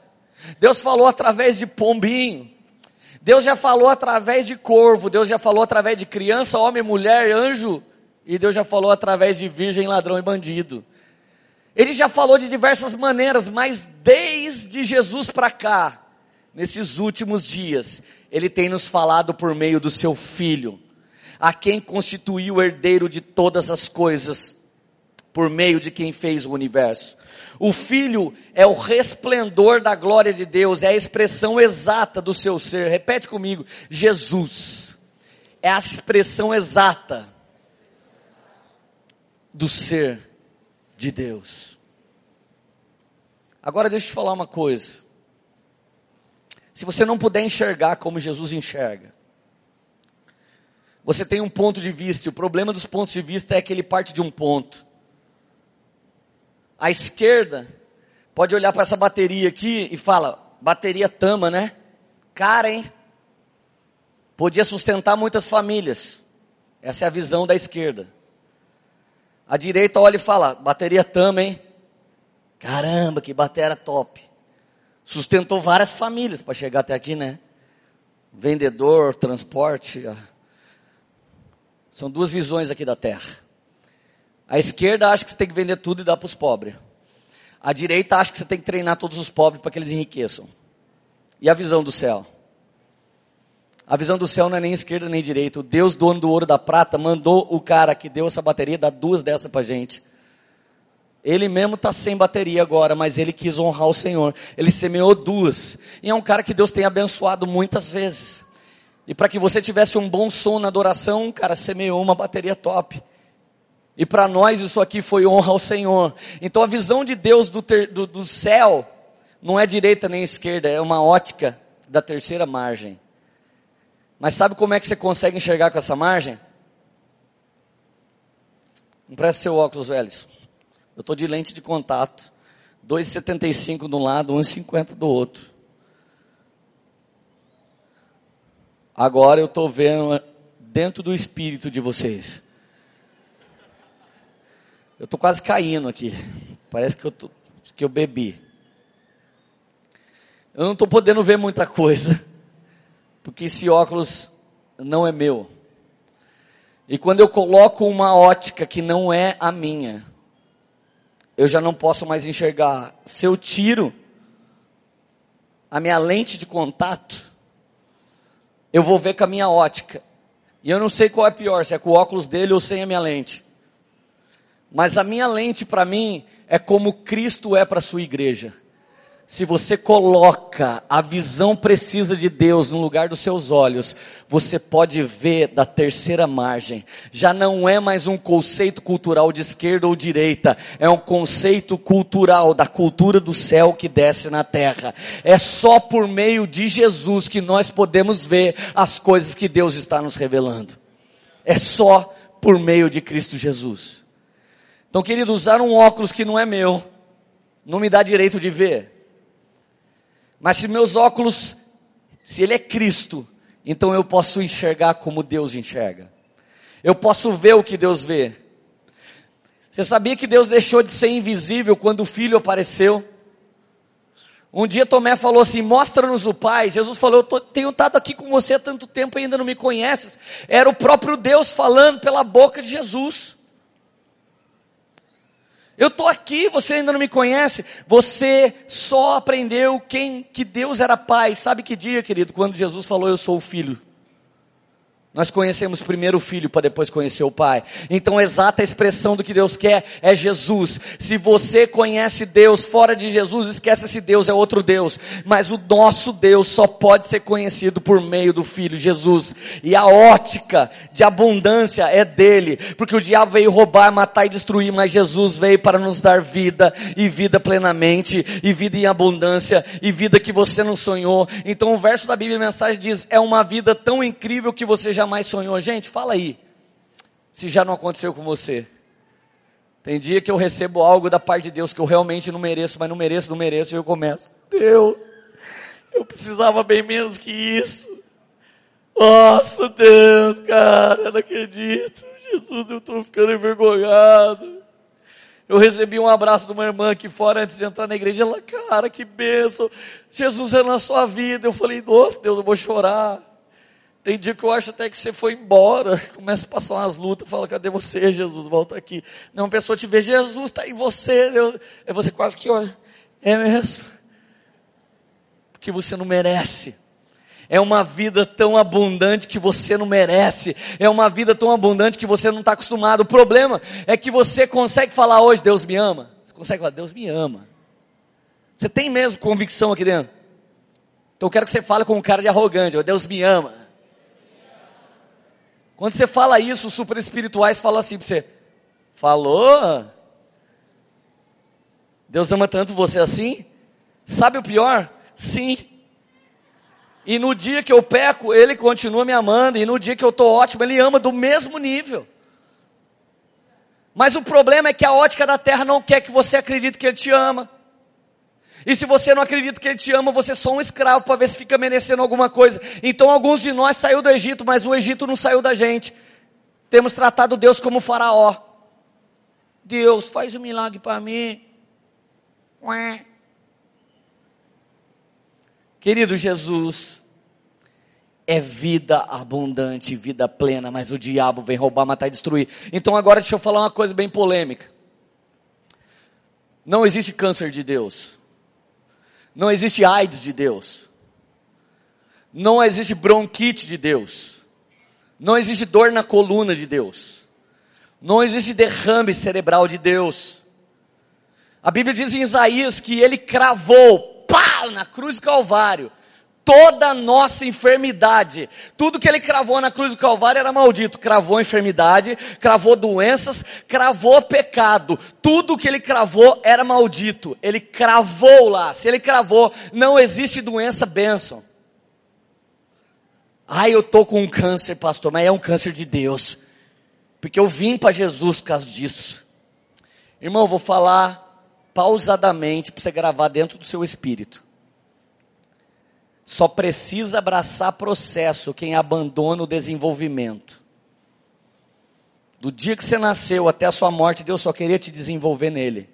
Deus falou através de pombinho. Deus já falou através de corvo, Deus já falou através de criança, homem, mulher, anjo, e Deus já falou através de virgem, ladrão e bandido. Ele já falou de diversas maneiras, mas desde Jesus para cá, nesses últimos dias, ele tem nos falado por meio do seu filho, a quem constituiu o herdeiro de todas as coisas, por meio de quem fez o universo. O Filho é o resplendor da glória de Deus, é a expressão exata do seu ser. Repete comigo: Jesus é a expressão exata do ser de Deus. Agora deixa eu te falar uma coisa. Se você não puder enxergar como Jesus enxerga, você tem um ponto de vista, e o problema dos pontos de vista é que ele parte de um ponto. A esquerda pode olhar para essa bateria aqui e fala: bateria Tama, né? Cara, hein? Podia sustentar muitas famílias. Essa é a visão da esquerda. A direita olha e fala: bateria Tama, hein? Caramba, que bateria top. Sustentou várias famílias para chegar até aqui, né? Vendedor, transporte. São duas visões aqui da terra. A esquerda acha que você tem que vender tudo e dar para os pobres. A direita acha que você tem que treinar todos os pobres para que eles enriqueçam. E a visão do céu? A visão do céu não é nem esquerda nem direita. O Deus, dono do ouro da prata, mandou o cara que deu essa bateria dar duas dessas para gente. Ele mesmo está sem bateria agora, mas ele quis honrar o Senhor. Ele semeou duas. E é um cara que Deus tem abençoado muitas vezes. E para que você tivesse um bom som na adoração, cara, semeou uma bateria top. E para nós isso aqui foi honra ao Senhor. Então a visão de Deus do, ter, do, do céu não é direita nem esquerda, é uma ótica da terceira margem. Mas sabe como é que você consegue enxergar com essa margem? Empresta seu óculos, velhos. Eu estou de lente de contato. 2,75 de um lado, 1,50 do outro. Agora eu estou vendo dentro do espírito de vocês. Eu estou quase caindo aqui. Parece que eu, tô, que eu bebi. Eu não estou podendo ver muita coisa, porque esse óculos não é meu. E quando eu coloco uma ótica que não é a minha, eu já não posso mais enxergar. Se eu tiro a minha lente de contato, eu vou ver com a minha ótica. E eu não sei qual é pior, se é com o óculos dele ou sem a minha lente. Mas a minha lente para mim é como Cristo é para a sua igreja. Se você coloca a visão precisa de Deus no lugar dos seus olhos, você pode ver da terceira margem. Já não é mais um conceito cultural de esquerda ou direita, é um conceito cultural da cultura do céu que desce na terra. É só por meio de Jesus que nós podemos ver as coisas que Deus está nos revelando. É só por meio de Cristo Jesus. Então, querido, usar um óculos que não é meu, não me dá direito de ver. Mas se meus óculos, se ele é Cristo, então eu posso enxergar como Deus enxerga. Eu posso ver o que Deus vê. Você sabia que Deus deixou de ser invisível quando o filho apareceu? Um dia Tomé falou assim: Mostra-nos o Pai. Jesus falou: Eu tenho estado aqui com você há tanto tempo e ainda não me conheces. Era o próprio Deus falando pela boca de Jesus. Eu estou aqui, você ainda não me conhece. Você só aprendeu quem que Deus era Pai. Sabe que dia, querido? Quando Jesus falou, eu sou o Filho. Nós conhecemos primeiro o Filho para depois conhecer o Pai. Então, a exata expressão do que Deus quer é Jesus. Se você conhece Deus fora de Jesus, esquece esse Deus, é outro Deus. Mas o nosso Deus só pode ser conhecido por meio do Filho Jesus. E a ótica de abundância é dele. Porque o diabo veio roubar, matar e destruir, mas Jesus veio para nos dar vida e vida plenamente, e vida em abundância, e vida que você não sonhou. Então, o verso da Bíblia, a mensagem diz: é uma vida tão incrível que você já jamais sonhou? Gente, fala aí. Se já não aconteceu com você. Tem dia que eu recebo algo da parte de Deus que eu realmente não mereço, mas não mereço, não mereço, e eu começo. Deus, eu precisava bem menos que isso. Nossa, Deus, cara, eu não acredito. Jesus, eu estou ficando envergonhado. Eu recebi um abraço de uma irmã aqui fora antes de entrar na igreja. Ela, cara, que bênção. Jesus é na sua vida. Eu falei, nossa, Deus, eu vou chorar. Tem dia que eu acho até que você foi embora, começa a passar umas lutas, fala, cadê você, Jesus? Volta aqui. Não, uma pessoa te vê, Jesus está em você. É você quase que, olha, é mesmo. Porque você não merece. É uma vida tão abundante que você não merece. É uma vida tão abundante que você não está acostumado. O problema é que você consegue falar hoje, Deus me ama. Você consegue falar, Deus me ama. Você tem mesmo convicção aqui dentro? Então eu quero que você fale com um cara de arrogante, Deus me ama. Quando você fala isso, os super espirituais falam assim para você: Falou? Deus ama tanto você assim? Sabe o pior? Sim. E no dia que eu peco, Ele continua me amando. E no dia que eu estou ótimo, Ele ama do mesmo nível. Mas o problema é que a ótica da terra não quer que você acredite que Ele te ama. E se você não acredita que Ele te ama, você é só um escravo para ver se fica merecendo alguma coisa. Então alguns de nós saiu do Egito, mas o Egito não saiu da gente. Temos tratado Deus como faraó. Deus, faz um milagre para mim. Ué. Querido Jesus, é vida abundante, vida plena, mas o diabo vem roubar, matar e destruir. Então agora deixa eu falar uma coisa bem polêmica. Não existe câncer de Deus. Não existe AIDS de Deus. Não existe bronquite de Deus. Não existe dor na coluna de Deus. Não existe derrame cerebral de Deus. A Bíblia diz em Isaías que ele cravou, pá, na cruz do Calvário, toda a nossa enfermidade. Tudo que ele cravou na cruz do Calvário era maldito. Cravou enfermidade, cravou doenças, cravou pecado. Tudo que ele cravou era maldito. Ele cravou lá. Se ele cravou, não existe doença bênção. Ai, eu tô com um câncer, pastor, mas é um câncer de Deus. Porque eu vim para Jesus por causa disso. Irmão, vou falar pausadamente para você gravar dentro do seu espírito. Só precisa abraçar processo quem abandona o desenvolvimento. Do dia que você nasceu até a sua morte, Deus só queria te desenvolver nele.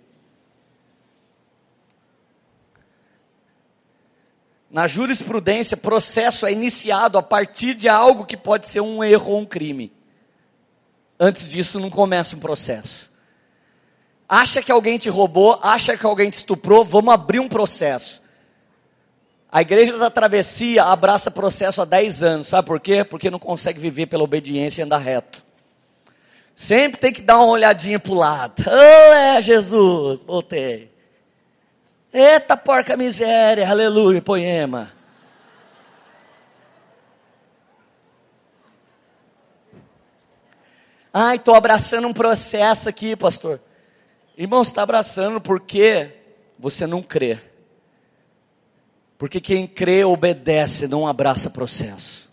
Na jurisprudência, processo é iniciado a partir de algo que pode ser um erro ou um crime. Antes disso, não começa um processo. Acha que alguém te roubou, acha que alguém te estuprou, vamos abrir um processo. A igreja da travessia abraça processo há 10 anos, sabe por quê? Porque não consegue viver pela obediência e andar reto. Sempre tem que dar uma olhadinha para o lado. Oh, é Jesus, voltei. Eita porca miséria, aleluia, poema. Ai, estou abraçando um processo aqui, pastor. Irmão, está abraçando porque você não crê. Porque quem crê obedece, não abraça processo.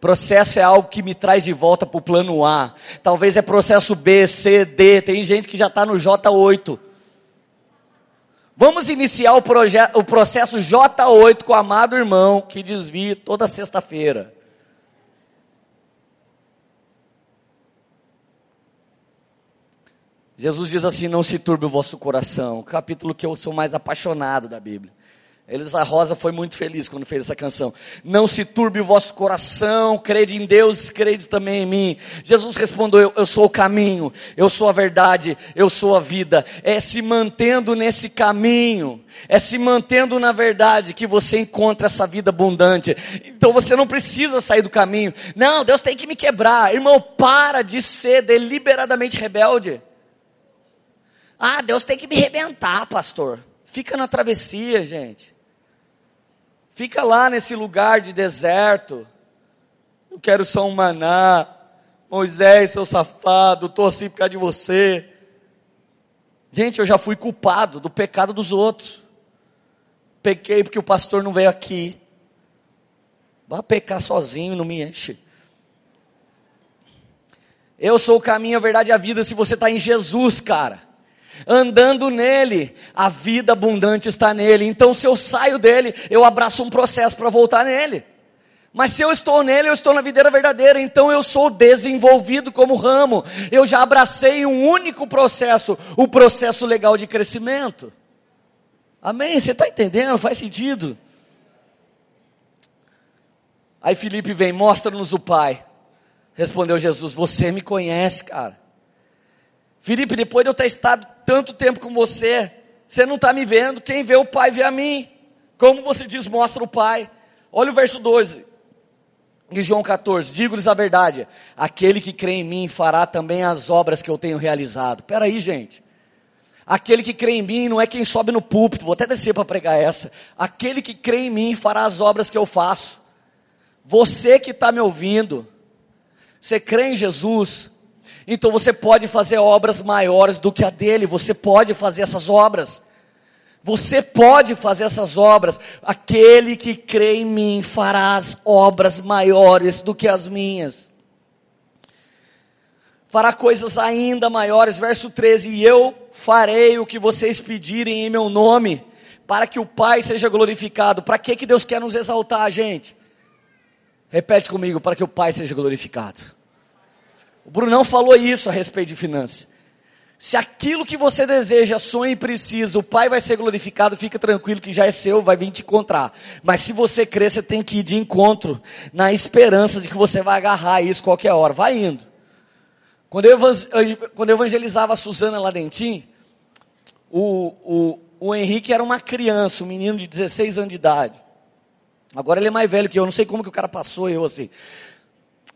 Processo é algo que me traz de volta para o plano A. Talvez é processo B, C, D. Tem gente que já está no J8. Vamos iniciar o, o processo J8 com o amado irmão que desvia toda sexta-feira. Jesus diz assim: Não se turbe o vosso coração. Capítulo que eu sou mais apaixonado da Bíblia. Elisa Rosa foi muito feliz quando fez essa canção. Não se turbe o vosso coração, crede em Deus, crede também em mim. Jesus respondeu: eu, eu, sou o caminho, eu sou a verdade, eu sou a vida. É se mantendo nesse caminho, é se mantendo na verdade que você encontra essa vida abundante. Então você não precisa sair do caminho. Não, Deus tem que me quebrar. Irmão, para de ser deliberadamente rebelde. Ah, Deus tem que me rebentar, pastor. Fica na travessia, gente. Fica lá nesse lugar de deserto. Eu quero só um maná. Moisés, seu safado, assim por causa de você. Gente, eu já fui culpado do pecado dos outros. Pequei porque o pastor não veio aqui. Vá pecar sozinho, não me enche. Eu sou o caminho, a verdade e a vida se você está em Jesus, cara andando nele, a vida abundante está nele. Então, se eu saio dele, eu abraço um processo para voltar nele. Mas se eu estou nele, eu estou na videira verdadeira, então eu sou desenvolvido como ramo. Eu já abracei um único processo, o processo legal de crescimento. Amém? Você está entendendo? Faz sentido? Aí Felipe vem, mostra-nos o Pai. Respondeu Jesus: Você me conhece, cara. Felipe, depois de eu ter estado tanto tempo com você, você não está me vendo, quem vê o Pai vê a mim. Como você diz, mostra o Pai. Olha o verso 12 de João 14: Digo-lhes a verdade, aquele que crê em mim fará também as obras que eu tenho realizado. Espera aí, gente. Aquele que crê em mim não é quem sobe no púlpito, vou até descer para pregar essa. Aquele que crê em mim fará as obras que eu faço. Você que está me ouvindo, você crê em Jesus, então você pode fazer obras maiores do que a dele, você pode fazer essas obras. Você pode fazer essas obras. Aquele que crê em mim fará as obras maiores do que as minhas. Fará coisas ainda maiores. Verso 13: E eu farei o que vocês pedirem em meu nome, para que o Pai seja glorificado. Para que, que Deus quer nos exaltar, gente? Repete comigo: para que o Pai seja glorificado. O Brunão falou isso a respeito de finanças. Se aquilo que você deseja, sonha e precisa, o Pai vai ser glorificado, fica tranquilo que já é seu, vai vir te encontrar. Mas se você crer, você tem que ir de encontro, na esperança de que você vai agarrar isso qualquer hora. Vai indo. Quando eu, evangelizava a Suzana Ladentim, o, o, o Henrique era uma criança, um menino de 16 anos de idade. Agora ele é mais velho que eu, não sei como que o cara passou eu assim.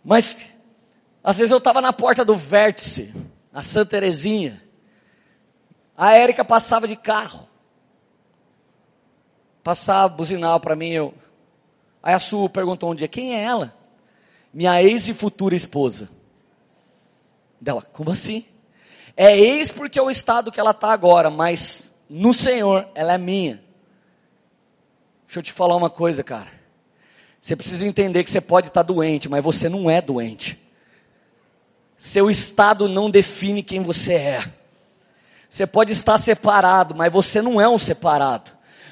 Mas às vezes eu estava na porta do vértice, a Santa Terezinha. A Érica passava de carro. Passava, buzinava para mim, eu Aí a Su perguntou um dia: quem é ela? Minha ex e futura esposa. Dela, como assim? É ex porque é o estado que ela está agora, mas no Senhor ela é minha. Deixa eu te falar uma coisa, cara. Você precisa entender que você pode estar tá doente, mas você não é doente. Seu estado não define quem você é. Você pode estar separado, mas você não é um separado.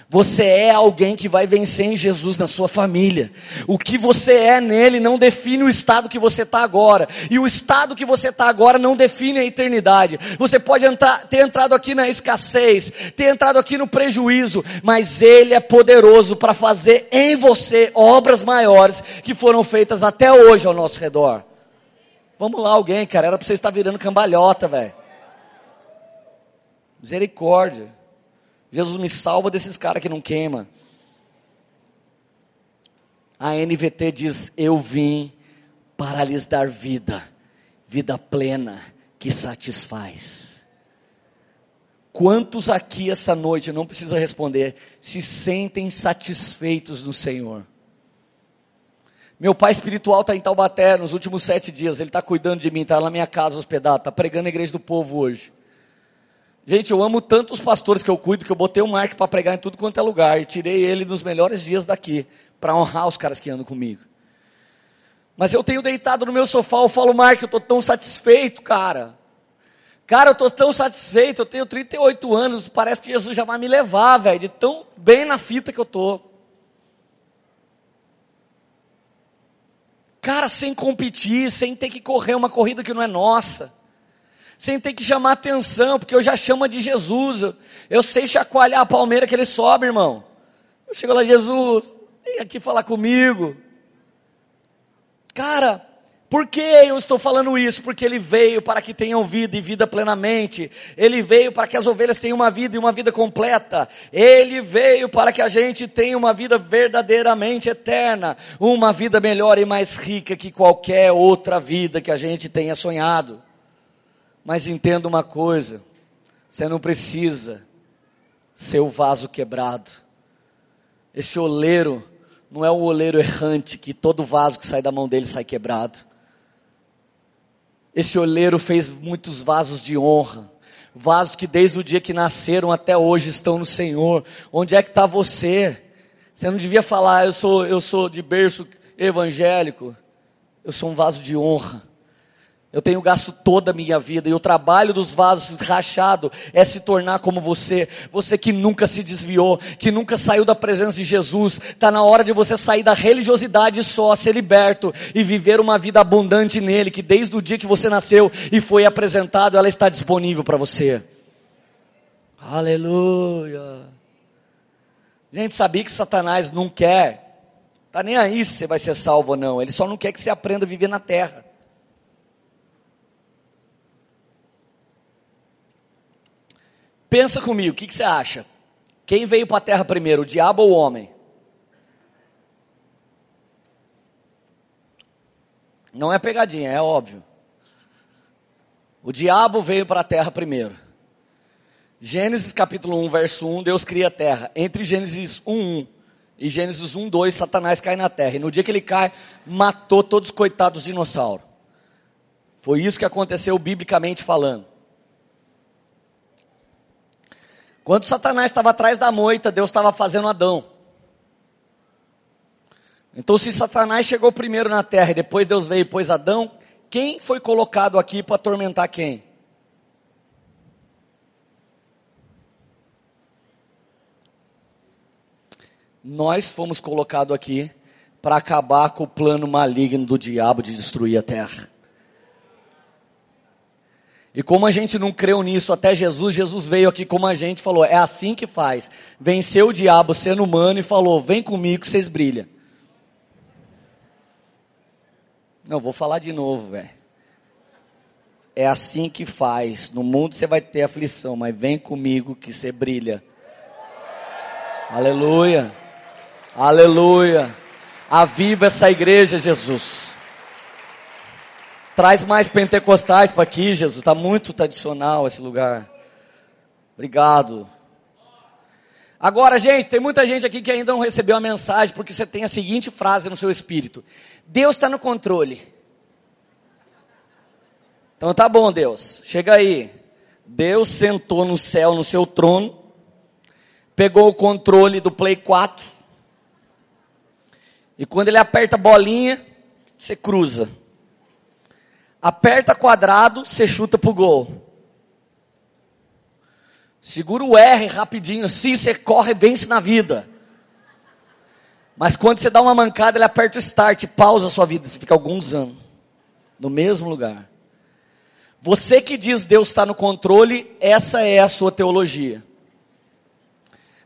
Você é alguém que vai vencer em Jesus na sua família. O que você é nele não define o estado que você está agora. E o estado que você está agora não define a eternidade. Você pode entrar, ter entrado aqui na escassez, ter entrado aqui no prejuízo, mas ele é poderoso para fazer em você obras maiores que foram feitas até hoje ao nosso redor. Vamos lá, alguém, cara. Era para você estar virando cambalhota, velho. Misericórdia. Jesus me salva desses caras que não queima. A NVT diz: Eu vim para lhes dar vida, vida plena que satisfaz. Quantos aqui essa noite, não precisa responder, se sentem satisfeitos no Senhor? Meu pai espiritual está em Taubaté nos últimos sete dias, ele está cuidando de mim, está na minha casa hospedado, está pregando a igreja do povo hoje. Gente, eu amo tanto os pastores que eu cuido que eu botei o Mark para pregar em tudo quanto é lugar e tirei ele nos melhores dias daqui para honrar os caras que andam comigo. Mas eu tenho deitado no meu sofá, eu falo, Mark, eu estou tão satisfeito, cara. Cara, eu estou tão satisfeito, eu tenho 38 anos, parece que Jesus já vai me levar, velho, de tão bem na fita que eu tô. Cara, sem competir, sem ter que correr uma corrida que não é nossa sem ter que chamar atenção, porque eu já chamo de Jesus. Eu, eu sei chacoalhar a palmeira que ele sobe, irmão. Eu chego lá, Jesus, vem aqui falar comigo. Cara, por que eu estou falando isso? Porque ele veio para que tenham vida e vida plenamente. Ele veio para que as ovelhas tenham uma vida e uma vida completa. Ele veio para que a gente tenha uma vida verdadeiramente eterna. Uma vida melhor e mais rica que qualquer outra vida que a gente tenha sonhado. Mas entenda uma coisa: você não precisa ser o vaso quebrado. Esse oleiro não é o oleiro errante que todo vaso que sai da mão dele sai quebrado. Esse oleiro fez muitos vasos de honra, vasos que desde o dia que nasceram até hoje estão no Senhor. Onde é que está você? Você não devia falar, eu sou, eu sou de berço evangélico. Eu sou um vaso de honra. Eu tenho gasto toda a minha vida e o trabalho dos vasos rachado é se tornar como você, você que nunca se desviou, que nunca saiu da presença de Jesus. Está na hora de você sair da religiosidade só, ser liberto e viver uma vida abundante nele, que desde o dia que você nasceu e foi apresentado, ela está disponível para você. Aleluia. Gente, sabia que Satanás não quer, tá nem aí se você vai ser salvo ou não. Ele só não quer que você aprenda a viver na terra. Pensa comigo, o que, que você acha? Quem veio para a terra primeiro, o diabo ou o homem? Não é pegadinha, é óbvio. O diabo veio para a terra primeiro. Gênesis capítulo 1, verso 1, Deus cria a terra. Entre Gênesis 1, 1 e Gênesis 1, 2, Satanás cai na terra. E no dia que ele cai, matou todos os coitados dinossauros. Foi isso que aconteceu biblicamente falando. Quando Satanás estava atrás da moita, Deus estava fazendo Adão. Então, se Satanás chegou primeiro na terra e depois Deus veio e pôs Adão, quem foi colocado aqui para atormentar quem? Nós fomos colocados aqui para acabar com o plano maligno do diabo de destruir a terra. E como a gente não creu nisso até Jesus, Jesus veio aqui como a gente falou, é assim que faz. Venceu o diabo sendo humano e falou: vem comigo que vocês brilham. Não, vou falar de novo, velho. É assim que faz. No mundo você vai ter aflição, mas vem comigo que você brilha. Aleluia. Aleluia. Aviva essa igreja, Jesus. Traz mais pentecostais para aqui, Jesus. Está muito tradicional esse lugar. Obrigado. Agora, gente, tem muita gente aqui que ainda não recebeu a mensagem porque você tem a seguinte frase no seu espírito: Deus está no controle. Então tá bom, Deus, chega aí. Deus sentou no céu, no seu trono, pegou o controle do Play 4, e quando ele aperta a bolinha, você cruza. Aperta quadrado, você chuta pro gol. Segura o R rapidinho, assim você corre e vence na vida. Mas quando você dá uma mancada, ele aperta o start, pausa a sua vida, você fica alguns anos no mesmo lugar. Você que diz Deus está no controle, essa é a sua teologia.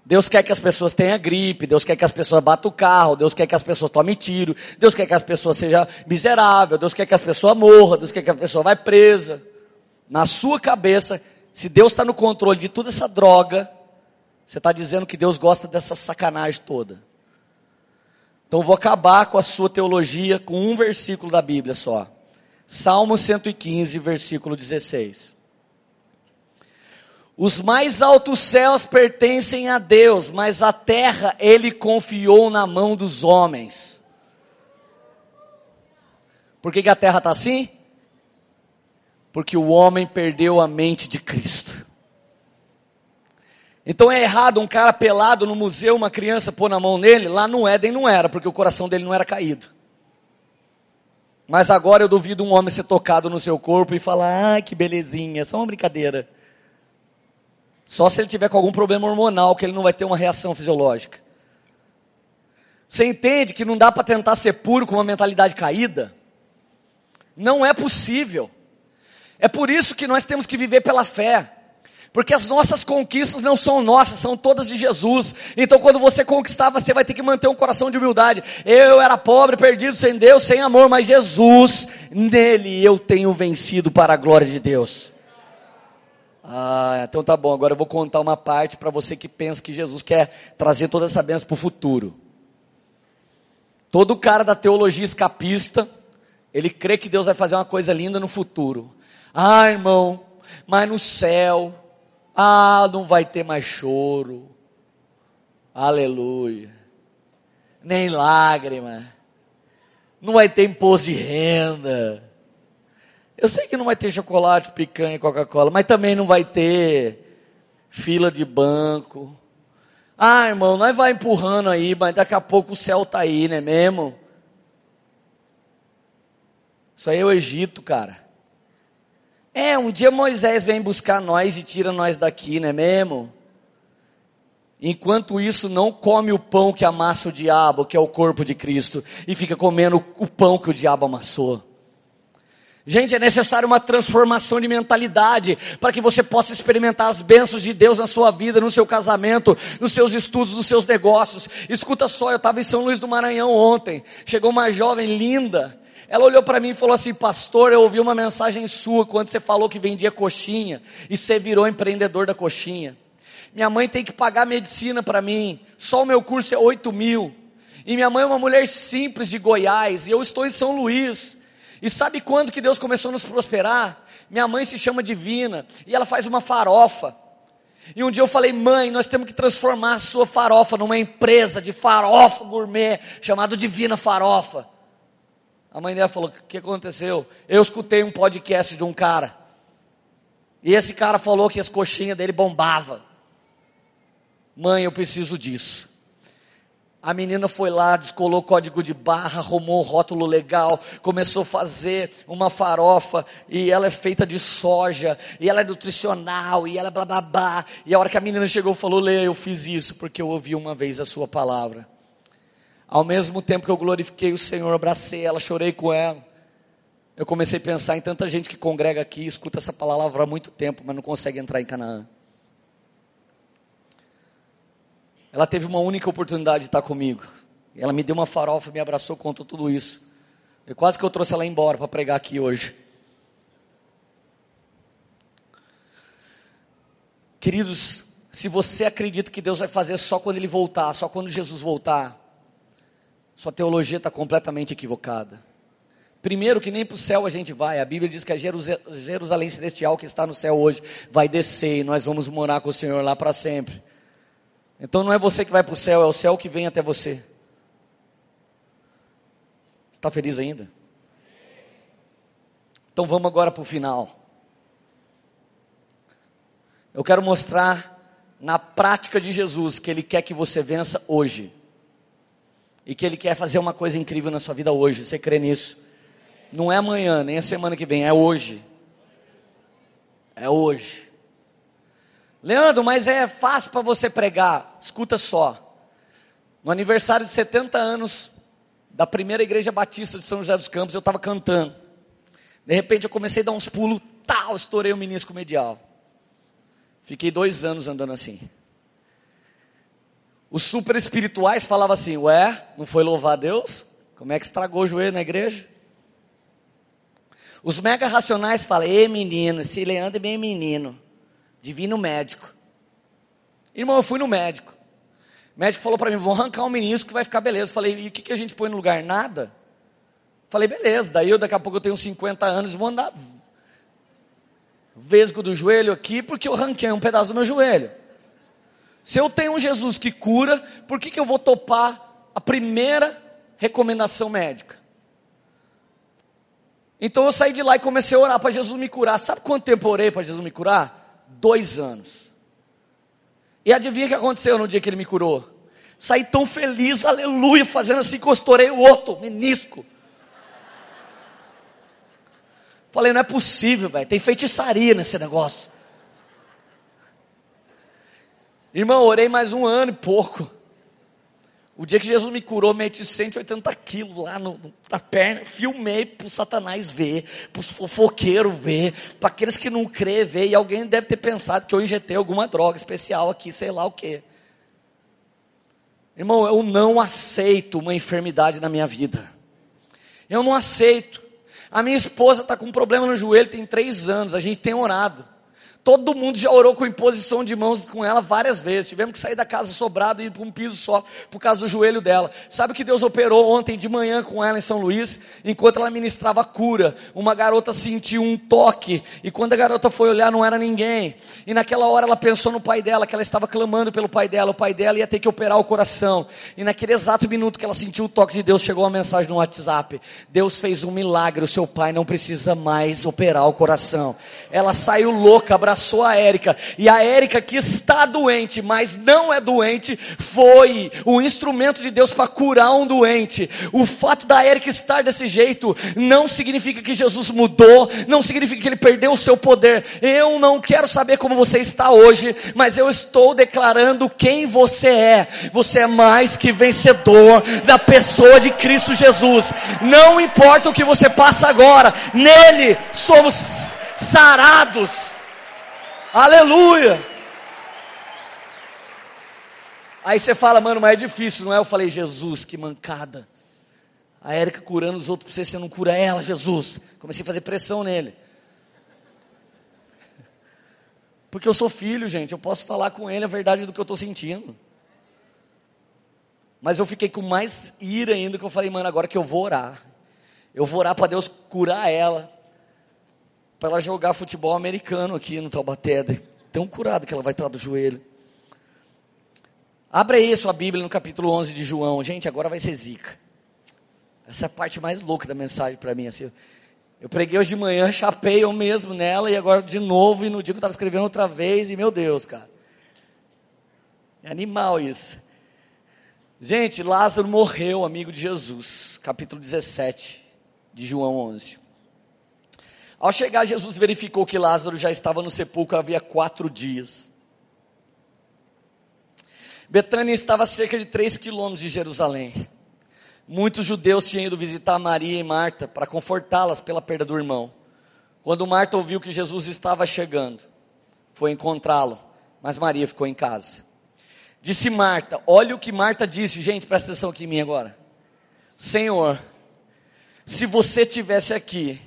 Deus quer que as pessoas tenham gripe, Deus quer que as pessoas batam o carro, Deus quer que as pessoas tomem tiro, Deus quer que as pessoas sejam miseráveis, Deus quer que as pessoas morram, Deus quer que a pessoa vá presa. Na sua cabeça, se Deus está no controle de toda essa droga, você está dizendo que Deus gosta dessa sacanagem toda. Então eu vou acabar com a sua teologia com um versículo da Bíblia só. Salmo 115, versículo 16. Os mais altos céus pertencem a Deus, mas a terra ele confiou na mão dos homens. Por que, que a terra está assim? Porque o homem perdeu a mente de Cristo. Então é errado um cara pelado no museu, uma criança pôr na mão nele, lá no Éden não era, porque o coração dele não era caído. Mas agora eu duvido um homem ser tocado no seu corpo e falar, ah, que belezinha, só uma brincadeira. Só se ele tiver com algum problema hormonal, que ele não vai ter uma reação fisiológica. Você entende que não dá para tentar ser puro com uma mentalidade caída? Não é possível. É por isso que nós temos que viver pela fé. Porque as nossas conquistas não são nossas, são todas de Jesus. Então quando você conquistar, você vai ter que manter um coração de humildade. Eu era pobre, perdido, sem Deus, sem amor, mas Jesus, nele eu tenho vencido para a glória de Deus. Ah, então tá bom, agora eu vou contar uma parte para você que pensa que Jesus quer trazer toda essa bênção para o futuro. Todo cara da teologia escapista, ele crê que Deus vai fazer uma coisa linda no futuro. Ah, irmão, mas no céu, ah, não vai ter mais choro. Aleluia. Nem lágrima. Não vai ter imposto de renda. Eu sei que não vai ter chocolate, picanha, Coca-Cola, mas também não vai ter fila de banco. Ah, irmão, nós vai empurrando aí, mas daqui a pouco o céu tá aí, né mesmo? Isso aí é o Egito, cara. É, um dia Moisés vem buscar nós e tira nós daqui, não é mesmo? Enquanto isso, não come o pão que amassa o diabo, que é o corpo de Cristo, e fica comendo o pão que o diabo amassou. Gente, é necessário uma transformação de mentalidade para que você possa experimentar as bênçãos de Deus na sua vida, no seu casamento, nos seus estudos, nos seus negócios. Escuta só, eu estava em São Luís do Maranhão ontem. Chegou uma jovem linda, ela olhou para mim e falou assim: Pastor, eu ouvi uma mensagem sua quando você falou que vendia coxinha e você virou empreendedor da coxinha. Minha mãe tem que pagar medicina para mim, só o meu curso é 8 mil. E minha mãe é uma mulher simples de Goiás e eu estou em São Luís. E sabe quando que Deus começou a nos prosperar? Minha mãe se chama Divina e ela faz uma farofa. E um dia eu falei, mãe, nós temos que transformar a sua farofa numa empresa de farofa gourmet, chamado Divina Farofa. A mãe dela falou: O que aconteceu? Eu escutei um podcast de um cara. E esse cara falou que as coxinhas dele bombavam. Mãe, eu preciso disso. A menina foi lá, descolou código de barra, arrumou um rótulo legal, começou a fazer uma farofa, e ela é feita de soja, e ela é nutricional, e ela é blá blá blá. E a hora que a menina chegou, falou: Lê, eu fiz isso porque eu ouvi uma vez a sua palavra. Ao mesmo tempo que eu glorifiquei o Senhor, abracei ela, chorei com ela. Eu comecei a pensar em tanta gente que congrega aqui, escuta essa palavra há muito tempo, mas não consegue entrar em Canaã. Ela teve uma única oportunidade de estar comigo. Ela me deu uma farofa, me abraçou, contou tudo isso. Eu quase que eu trouxe ela embora para pregar aqui hoje. Queridos, se você acredita que Deus vai fazer só quando Ele voltar, só quando Jesus voltar, sua teologia está completamente equivocada. Primeiro, que nem para o céu a gente vai. A Bíblia diz que a Jerusalém celestial que está no céu hoje vai descer e nós vamos morar com o Senhor lá para sempre. Então não é você que vai para o céu, é o céu que vem até você. Está feliz ainda? Então vamos agora para o final. Eu quero mostrar na prática de Jesus que Ele quer que você vença hoje. E que Ele quer fazer uma coisa incrível na sua vida hoje. Você crê nisso? Não é amanhã, nem a semana que vem, é hoje. É hoje. Leandro, mas é fácil para você pregar. Escuta só. No aniversário de 70 anos da primeira igreja batista de São José dos Campos, eu estava cantando. De repente eu comecei a dar uns pulos, tal, estourei o menisco medial. Fiquei dois anos andando assim. Os super espirituais falavam assim: Ué, não foi louvar a Deus? Como é que estragou o joelho na igreja? Os mega racionais falam: Ei menino, esse Leandro é bem menino. Divino médico. Irmão, eu fui no médico. O médico falou para mim: Vou arrancar um menisco que vai ficar beleza. Eu falei: E o que, que a gente põe no lugar? Nada. Falei: Beleza. Daí eu, daqui a pouco eu tenho 50 anos vou andar vesgo do joelho aqui porque eu ranquei um pedaço do meu joelho. Se eu tenho um Jesus que cura, por que, que eu vou topar a primeira recomendação médica? Então eu saí de lá e comecei a orar para Jesus me curar. Sabe quanto tempo eu orei para Jesus me curar? Dois anos. E adivinha o que aconteceu no dia que ele me curou? Saí tão feliz, aleluia, fazendo assim estourei o outro, menisco. Falei, não é possível, velho. Tem feitiçaria nesse negócio. Irmão, orei mais um ano e pouco. O dia que Jesus me curou, meti 180 quilos lá no, na perna, filmei para o Satanás ver, para os fofoqueiros ver, para aqueles que não crê ver, e alguém deve ter pensado que eu injetei alguma droga especial aqui, sei lá o quê. Irmão, eu não aceito uma enfermidade na minha vida. Eu não aceito. A minha esposa está com um problema no joelho, tem três anos, a gente tem orado. Todo mundo já orou com imposição de mãos com ela várias vezes. Tivemos que sair da casa sobrado e ir para um piso só por causa do joelho dela. Sabe que Deus operou ontem de manhã com ela em São Luís? Enquanto ela ministrava cura, uma garota sentiu um toque. E quando a garota foi olhar, não era ninguém. E naquela hora ela pensou no pai dela, que ela estava clamando pelo pai dela. O pai dela ia ter que operar o coração. E naquele exato minuto que ela sentiu o toque de Deus, chegou uma mensagem no WhatsApp: Deus fez um milagre, o seu pai não precisa mais operar o coração. Ela saiu louca, abraçou abraçou a Érica. E a Érica, que está doente, mas não é doente, foi o instrumento de Deus para curar um doente. O fato da Érica estar desse jeito não significa que Jesus mudou, não significa que ele perdeu o seu poder. Eu não quero saber como você está hoje, mas eu estou declarando quem você é. Você é mais que vencedor da pessoa de Cristo Jesus. Não importa o que você passa agora, nele somos sarados. Aleluia! Aí você fala, mano, mas é difícil, não é? Eu falei, Jesus, que mancada. A Érica curando os outros, você, você não cura ela, Jesus. Comecei a fazer pressão nele. Porque eu sou filho, gente, eu posso falar com ele a verdade do que eu estou sentindo. Mas eu fiquei com mais ira ainda que eu falei, mano, agora que eu vou orar. Eu vou orar para Deus curar ela para ela jogar futebol americano aqui no Taubaté. Tão curada que ela vai estar do joelho. Abra aí a sua Bíblia no capítulo 11 de João. Gente, agora vai ser zica. Essa é a parte mais louca da mensagem para mim. Assim, eu preguei hoje de manhã, chapei eu mesmo nela, e agora de novo, e no dia que eu estava escrevendo outra vez, e meu Deus, cara. É animal isso. Gente, Lázaro morreu, amigo de Jesus. Capítulo 17 de João 11. Ao chegar, Jesus verificou que Lázaro já estava no sepulcro havia quatro dias. Betânia estava a cerca de três quilômetros de Jerusalém. Muitos judeus tinham ido visitar Maria e Marta para confortá-las pela perda do irmão. Quando Marta ouviu que Jesus estava chegando, foi encontrá-lo, mas Maria ficou em casa. Disse Marta, olha o que Marta disse, gente, presta atenção aqui em mim agora. Senhor, se você tivesse aqui,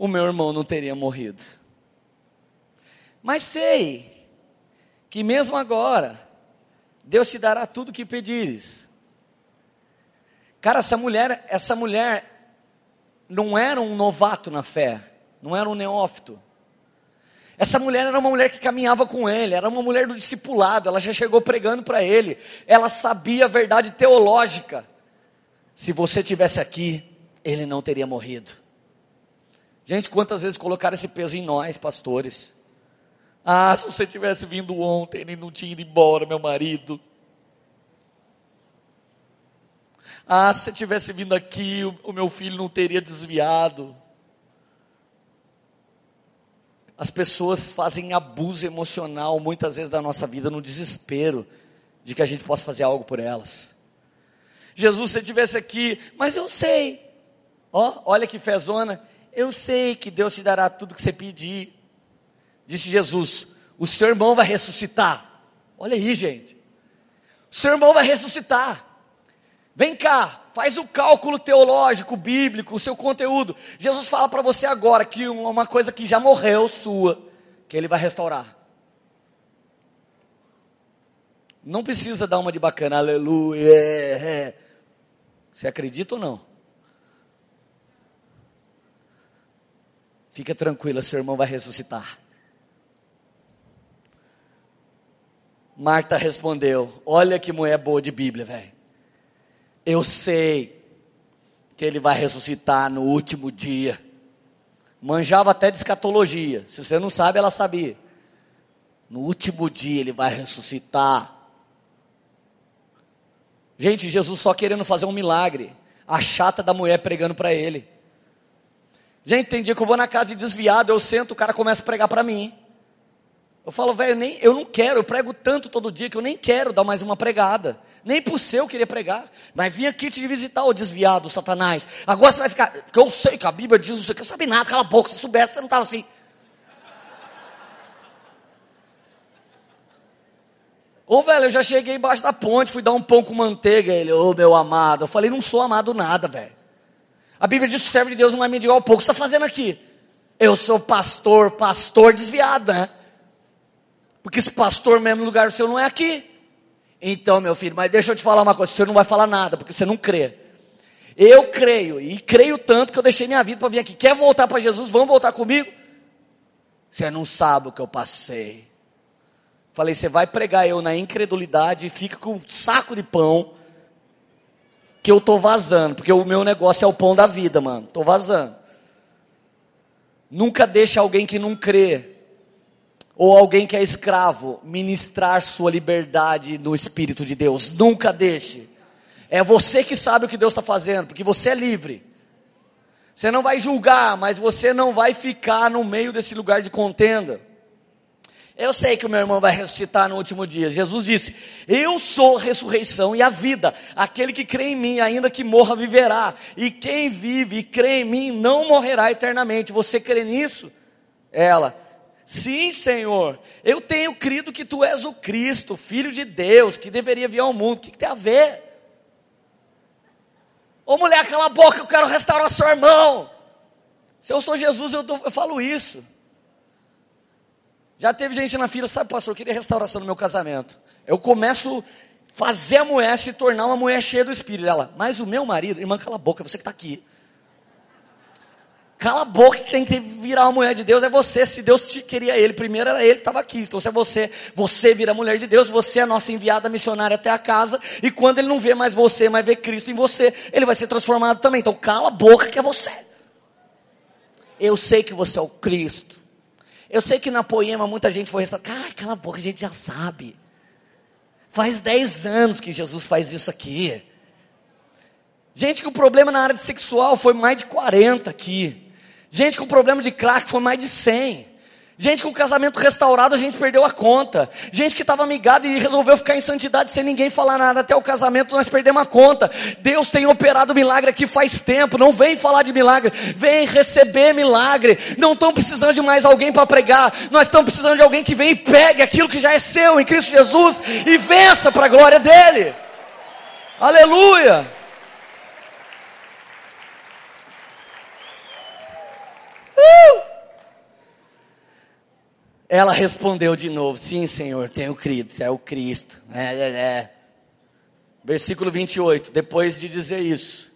o meu irmão não teria morrido. Mas sei que mesmo agora, Deus te dará tudo o que pedires. Cara, essa mulher, essa mulher não era um novato na fé, não era um neófito. Essa mulher era uma mulher que caminhava com ele, era uma mulher do discipulado, ela já chegou pregando para ele, ela sabia a verdade teológica. Se você tivesse aqui, ele não teria morrido. Gente, quantas vezes colocaram esse peso em nós, pastores? Ah, se você tivesse vindo ontem, ele não tinha ido embora, meu marido. Ah, se você tivesse vindo aqui, o, meu filho não teria desviado. As pessoas fazem abuso emocional muitas vezes da nossa vida no desespero de que a gente possa fazer algo por elas. Jesus, se estivesse aqui, mas eu sei, ó, olha que fezona, eu sei que Deus te dará tudo que você pedir. Disse Jesus: O seu irmão vai ressuscitar. Olha aí, gente. O seu irmão vai ressuscitar. Vem cá, faz o cálculo teológico, bíblico, o seu conteúdo. Jesus fala para você agora que uma coisa que já morreu sua, que ele vai restaurar. Não precisa dar uma de bacana, aleluia. Você acredita ou não? Fica tranquila, seu irmão vai ressuscitar. Marta respondeu: Olha que mulher boa de Bíblia, velho. Eu sei que ele vai ressuscitar no último dia. Manjava até de escatologia. Se você não sabe, ela sabia. No último dia ele vai ressuscitar. Gente, Jesus só querendo fazer um milagre. A chata da mulher pregando para ele. Gente, tem dia que eu vou na casa de desviado, eu sento, o cara começa a pregar para mim. Eu falo, velho, nem, eu não quero, eu prego tanto todo dia que eu nem quero dar mais uma pregada. Nem por seu eu queria pregar. Mas vim aqui te visitar, o desviado, o Satanás. Agora você vai ficar, que eu sei que a Bíblia diz, você quer saber nada, cala a boca, se soubesse, você não estava assim. Ô velho, eu já cheguei embaixo da ponte, fui dar um pão com manteiga. Ele, ô meu amado. Eu falei, não sou amado nada, velho. A Bíblia diz que o servo de Deus não é mendigo ao pouco. O que você está fazendo aqui? Eu sou pastor, pastor desviado, né? Porque esse pastor mesmo lugar seu não é aqui. Então, meu filho, mas deixa eu te falar uma coisa, você não vai falar nada, porque você não crê. Eu creio, e creio tanto que eu deixei minha vida para vir aqui. Quer voltar para Jesus? Vamos voltar comigo? Você não sabe o que eu passei. Falei, você vai pregar eu na incredulidade e fica com um saco de pão que eu tô vazando, porque o meu negócio é o pão da vida, mano. Tô vazando. Nunca deixa alguém que não crê ou alguém que é escravo ministrar sua liberdade no Espírito de Deus. Nunca deixe. É você que sabe o que Deus está fazendo, porque você é livre. Você não vai julgar, mas você não vai ficar no meio desse lugar de contenda. Eu sei que o meu irmão vai ressuscitar no último dia. Jesus disse: Eu sou a ressurreição e a vida. Aquele que crê em mim, ainda que morra, viverá. E quem vive e crê em mim não morrerá eternamente. Você crê nisso? Ela. Sim, Senhor, eu tenho crido que tu és o Cristo, Filho de Deus, que deveria vir ao mundo. O que, que tem a ver? Ô mulher, cala a boca, eu quero restaurar seu irmão. Se eu sou Jesus, eu, tô, eu falo isso. Já teve gente na fila, sabe, pastor, eu queria restauração no meu casamento. Eu começo a fazer a mulher se tornar uma mulher cheia do Espírito. Ela, mas o meu marido, irmã, cala a boca, você que está aqui. Cala a boca, quem tem que virar uma mulher de Deus é você. Se Deus te queria ele, primeiro era ele que estava aqui. Então se é você, você vira mulher de Deus, você é a nossa enviada missionária até a casa. E quando ele não vê mais você, mas vê Cristo em você, ele vai ser transformado também. Então cala a boca que é você. Eu sei que você é o Cristo. Eu sei que na poema muita gente foi restaurar. Cara, cala a boca, a gente já sabe. Faz 10 anos que Jesus faz isso aqui. Gente com problema na área sexual foi mais de 40 aqui. Gente com problema de crack foi mais de 100. Gente com casamento restaurado, a gente perdeu a conta. Gente que estava amigada e resolveu ficar em santidade sem ninguém falar nada. Até o casamento nós perdemos a conta. Deus tem operado milagre aqui faz tempo. Não vem falar de milagre. Vem receber milagre. Não estão precisando de mais alguém para pregar. Nós estamos precisando de alguém que vem e pegue aquilo que já é seu em Cristo Jesus e vença para a glória dele. Aleluia. Uh! Ela respondeu de novo: Sim, Senhor, tenho crido, é o Cristo. É, é, é. Versículo 28. Depois de dizer isso,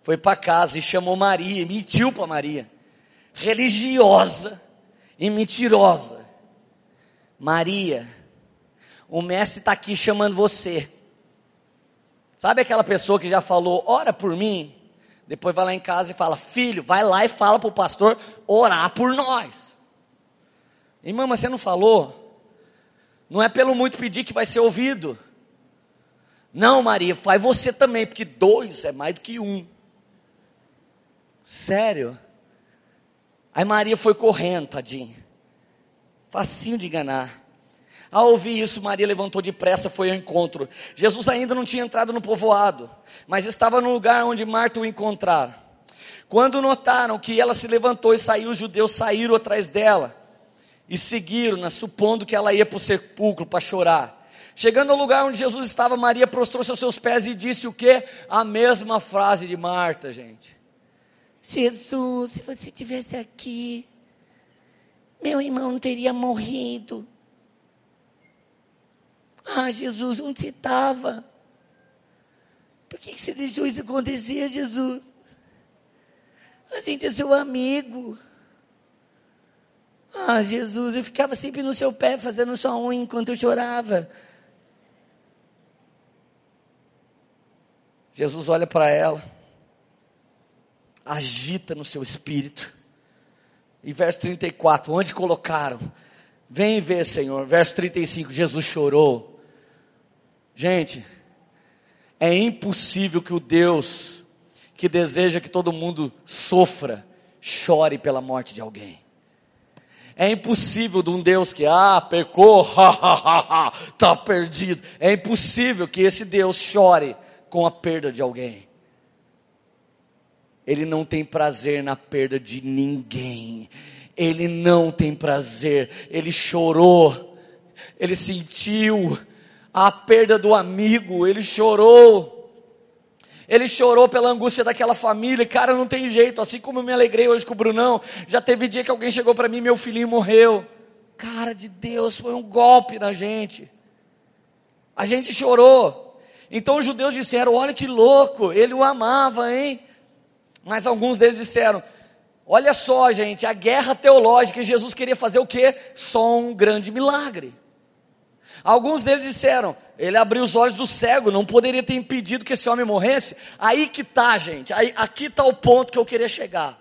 foi para casa e chamou Maria, mentiu para Maria, religiosa, e mentirosa. Maria, o mestre está aqui chamando você. Sabe aquela pessoa que já falou, ora por mim? Depois vai lá em casa e fala, filho, vai lá e fala para o pastor orar por nós. Irmã, mas você não falou? Não é pelo muito pedir que vai ser ouvido. Não, Maria, faz você também, porque dois é mais do que um. Sério? Aí Maria foi correndo, tadinha. Facinho de enganar. Ao ouvir isso, Maria levantou depressa, foi ao encontro. Jesus ainda não tinha entrado no povoado, mas estava no lugar onde Marta o encontrara. Quando notaram que ela se levantou e saiu, os judeus saíram atrás dela e seguiram-na, supondo que ela ia para o sepulcro para chorar. Chegando ao lugar onde Jesus estava, Maria prostrou-se aos seus pés e disse o que? A mesma frase de Marta, gente. Jesus, se você tivesse aqui, meu irmão teria morrido. Ah, Jesus, onde você estava? Por que você deixou isso acontecer, Jesus? A gente é seu amigo. Ah, Jesus, eu ficava sempre no seu pé fazendo sua unha enquanto eu chorava. Jesus olha para ela, agita no seu espírito. E verso 34, onde colocaram? Vem ver, Senhor. Verso 35, Jesus chorou. Gente, é impossível que o Deus que deseja que todo mundo sofra, chore pela morte de alguém. É impossível de um Deus que, ah, pecou, está perdido. É impossível que esse Deus chore com a perda de alguém. Ele não tem prazer na perda de ninguém. Ele não tem prazer. Ele chorou. Ele sentiu a perda do amigo. Ele chorou. Ele chorou pela angústia daquela família. Cara, não tem jeito. Assim como eu me alegrei hoje com o Brunão, já teve dia que alguém chegou para mim, meu filhinho morreu. Cara de Deus, foi um golpe na gente. A gente chorou. Então os judeus disseram: Olha que louco, ele o amava, hein? Mas alguns deles disseram: Olha só, gente, a guerra teológica, Jesus queria fazer o quê? Só um grande milagre. Alguns deles disseram: Ele abriu os olhos do cego, não poderia ter impedido que esse homem morresse. Aí que tá, gente, aí, aqui está o ponto que eu queria chegar.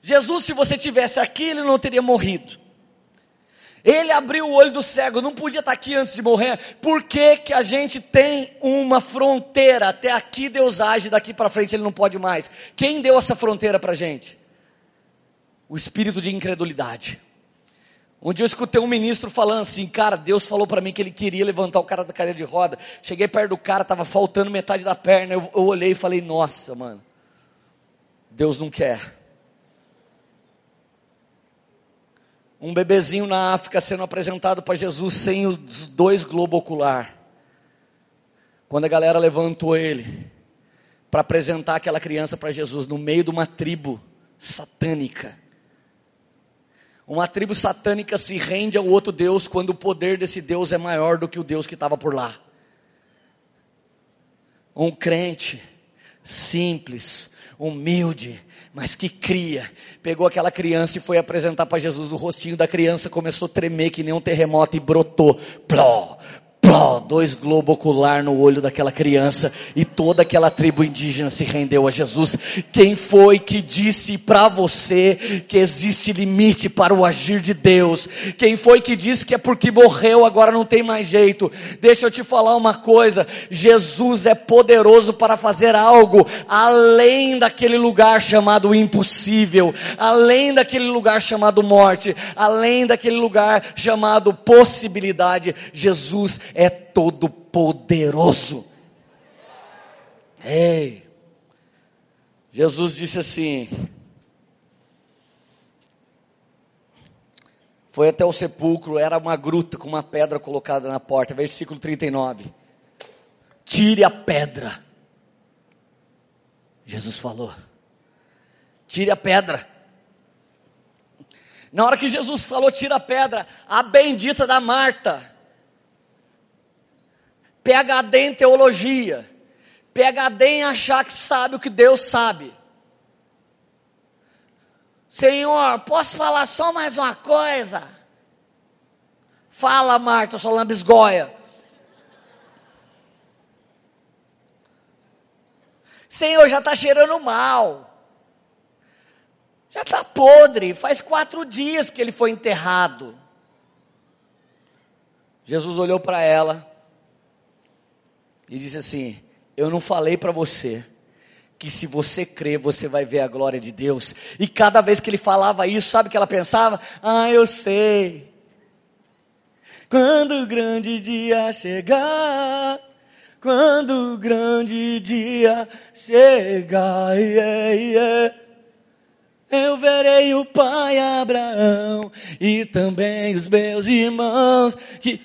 Jesus, se você tivesse aqui, ele não teria morrido. Ele abriu o olho do cego, não podia estar aqui antes de morrer. Por que, que a gente tem uma fronteira? Até aqui Deus age, daqui para frente ele não pode mais. Quem deu essa fronteira para a gente? O espírito de incredulidade. Um dia eu escutei um ministro falando assim, cara, Deus falou para mim que ele queria levantar o cara da cadeira de roda. Cheguei perto do cara, estava faltando metade da perna. Eu, eu olhei e falei, nossa, mano, Deus não quer. um bebezinho na África sendo apresentado para Jesus sem os dois globos ocular. Quando a galera levantou ele para apresentar aquela criança para Jesus no meio de uma tribo satânica. Uma tribo satânica se rende ao outro Deus quando o poder desse Deus é maior do que o Deus que estava por lá. Um crente simples, humilde, mas que cria. Pegou aquela criança e foi apresentar para Jesus. O rostinho da criança começou a tremer que nem um terremoto e brotou. Pló, pló, dois globos ocular no olho daquela criança e toda aquela tribo indígena se rendeu a Jesus. Quem foi que disse para você que existe limite para o agir de Deus? Quem foi que disse que é porque morreu agora não tem mais jeito? Deixa eu te falar uma coisa, Jesus é poderoso para fazer algo além daquele lugar chamado impossível, além daquele lugar chamado morte, além daquele lugar chamado possibilidade. Jesus é todo poderoso. Ei, Jesus disse assim: foi até o sepulcro, era uma gruta com uma pedra colocada na porta, versículo 39. Tire a pedra. Jesus falou: tire a pedra. Na hora que Jesus falou, tira a pedra, a bendita da Marta, PhD em teologia, PhD em achar que sabe o que Deus sabe. Senhor, posso falar só mais uma coisa? Fala, Marta, sua lambisgoia. Senhor, já está cheirando mal. Já está podre. Faz quatro dias que ele foi enterrado. Jesus olhou para ela e disse assim: Eu não falei para você que se você crer, você vai ver a glória de Deus. E cada vez que ele falava isso, sabe o que ela pensava? Ah, eu sei. Quando o grande dia chegar, quando o grande dia chegar, yeah, yeah, eu verei o pai Abraão e também os meus irmãos. Que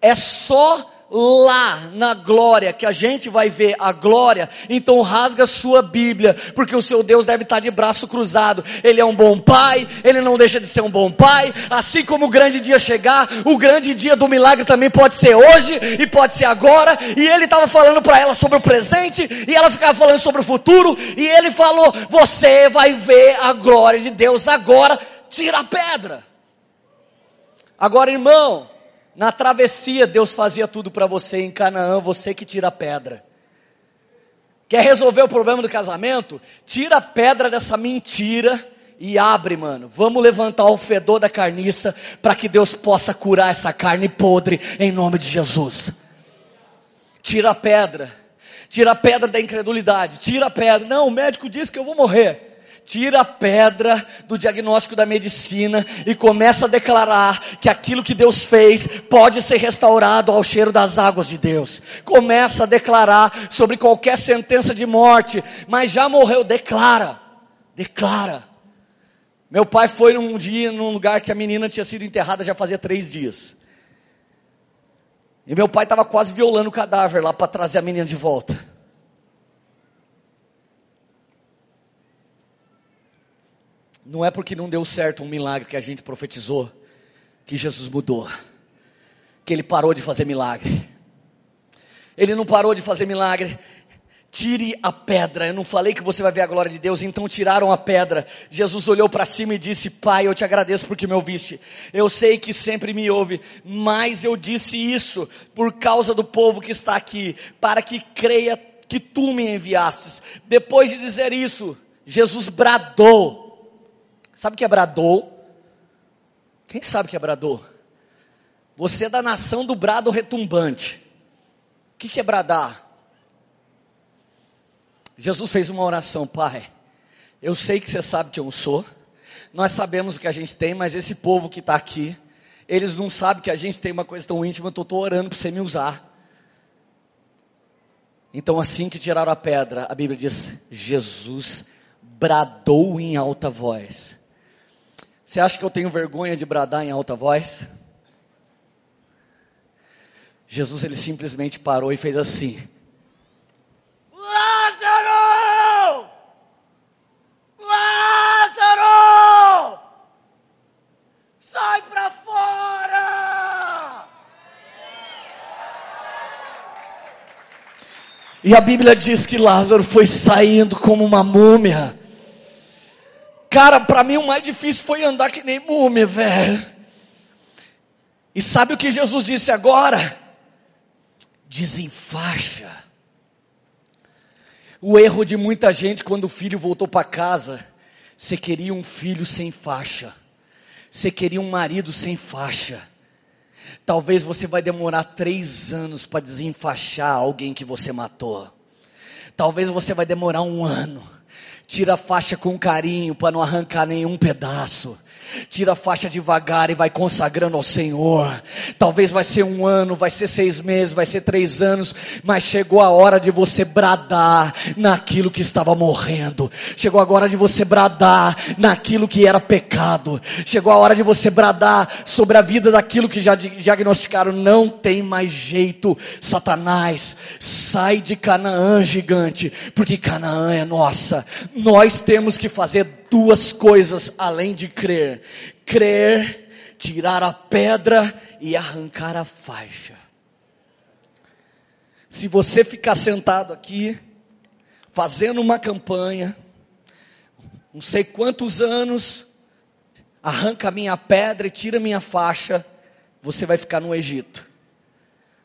é só lá na glória, que a gente vai ver a glória, então rasga sua Bíblia, porque o seu Deus deve estar de braço cruzado. Ele é um bom pai, ele não deixa de ser um bom pai. Assim como o grande dia chegar, o grande dia do milagre também pode ser hoje e pode ser agora. E ele estava falando para ela sobre o presente e ela ficava falando sobre o futuro. E ele falou: Você vai ver a glória de Deus agora. Tira a pedra. Agora, irmão, na travessia, Deus fazia tudo para você. Em Canaã, você que tira a pedra. Quer resolver o problema do casamento? Tira a pedra dessa mentira e abre, mano. Vamos levantar o fedor da carniça para que Deus possa curar essa carne podre em nome de Jesus. Tira a pedra. Tira a pedra da incredulidade. Tira a pedra. Não, o médico disse que eu vou morrer tira a pedra do diagnóstico da medicina e começa a declarar que aquilo que Deus fez pode ser restaurado ao cheiro das águas de Deus. Começa a declarar sobre qualquer sentença de morte, mas já morreu, declara. Declara. Meu pai foi num dia num lugar que a menina tinha sido enterrada já fazia três dias. E meu pai estava quase violando o cadáver lá para trazer a menina de volta. Não é porque não deu certo um milagre que a gente profetizou que Jesus mudou, que ele parou de fazer milagre. Ele não parou de fazer milagre. Tire a pedra. Eu não falei que você vai ver a glória de Deus, então tiraram a pedra. Jesus olhou para cima e disse: Pai, eu te agradeço porque me ouviste. Eu sei que sempre me ouve, mas eu disse isso por causa do povo que está aqui, para que creia que tu me enviastes. Depois de dizer isso, Jesus bradou Sabe o que é bradou? Quem sabe o que é bradou? Você é da nação do brado retumbante. O que, que é bradar? Jesus fez uma oração, Pai. Eu sei que você sabe que eu sou. Nós sabemos o que a gente tem, mas esse povo que está aqui, eles não sabem que a gente tem uma coisa tão íntima. Eu estou orando para você me usar. Então, assim que tiraram a pedra, a Bíblia diz: Jesus bradou em alta voz. Você acha que eu tenho vergonha de bradar em alta voz? Jesus ele simplesmente parou e fez assim: Lázaro! Lázaro! Sai para fora! E a Bíblia diz que Lázaro foi saindo como uma múmia. Cara, para mim o mais difícil foi andar que nem múmia, velho. E sabe o que Jesus disse agora? Desenfaixa. O erro de muita gente quando o filho voltou para casa, você queria um filho sem faixa. Você queria um marido sem faixa. Talvez você vai demorar três anos para desenfaixar alguém que você matou. Talvez você vai demorar um ano. Tira a faixa com carinho para não arrancar nenhum pedaço. Tira a faixa devagar e vai consagrando ao Senhor. Talvez vai ser um ano, vai ser seis meses, vai ser três anos, mas chegou a hora de você bradar naquilo que estava morrendo. Chegou a hora de você bradar naquilo que era pecado. Chegou a hora de você bradar sobre a vida daquilo que já diagnosticaram. Não tem mais jeito, Satanás. Sai de Canaã, gigante, porque Canaã é nossa. Nós temos que fazer duas coisas além de crer: crer, tirar a pedra e arrancar a faixa. Se você ficar sentado aqui, fazendo uma campanha, não sei quantos anos, arranca minha pedra e tira minha faixa, você vai ficar no Egito.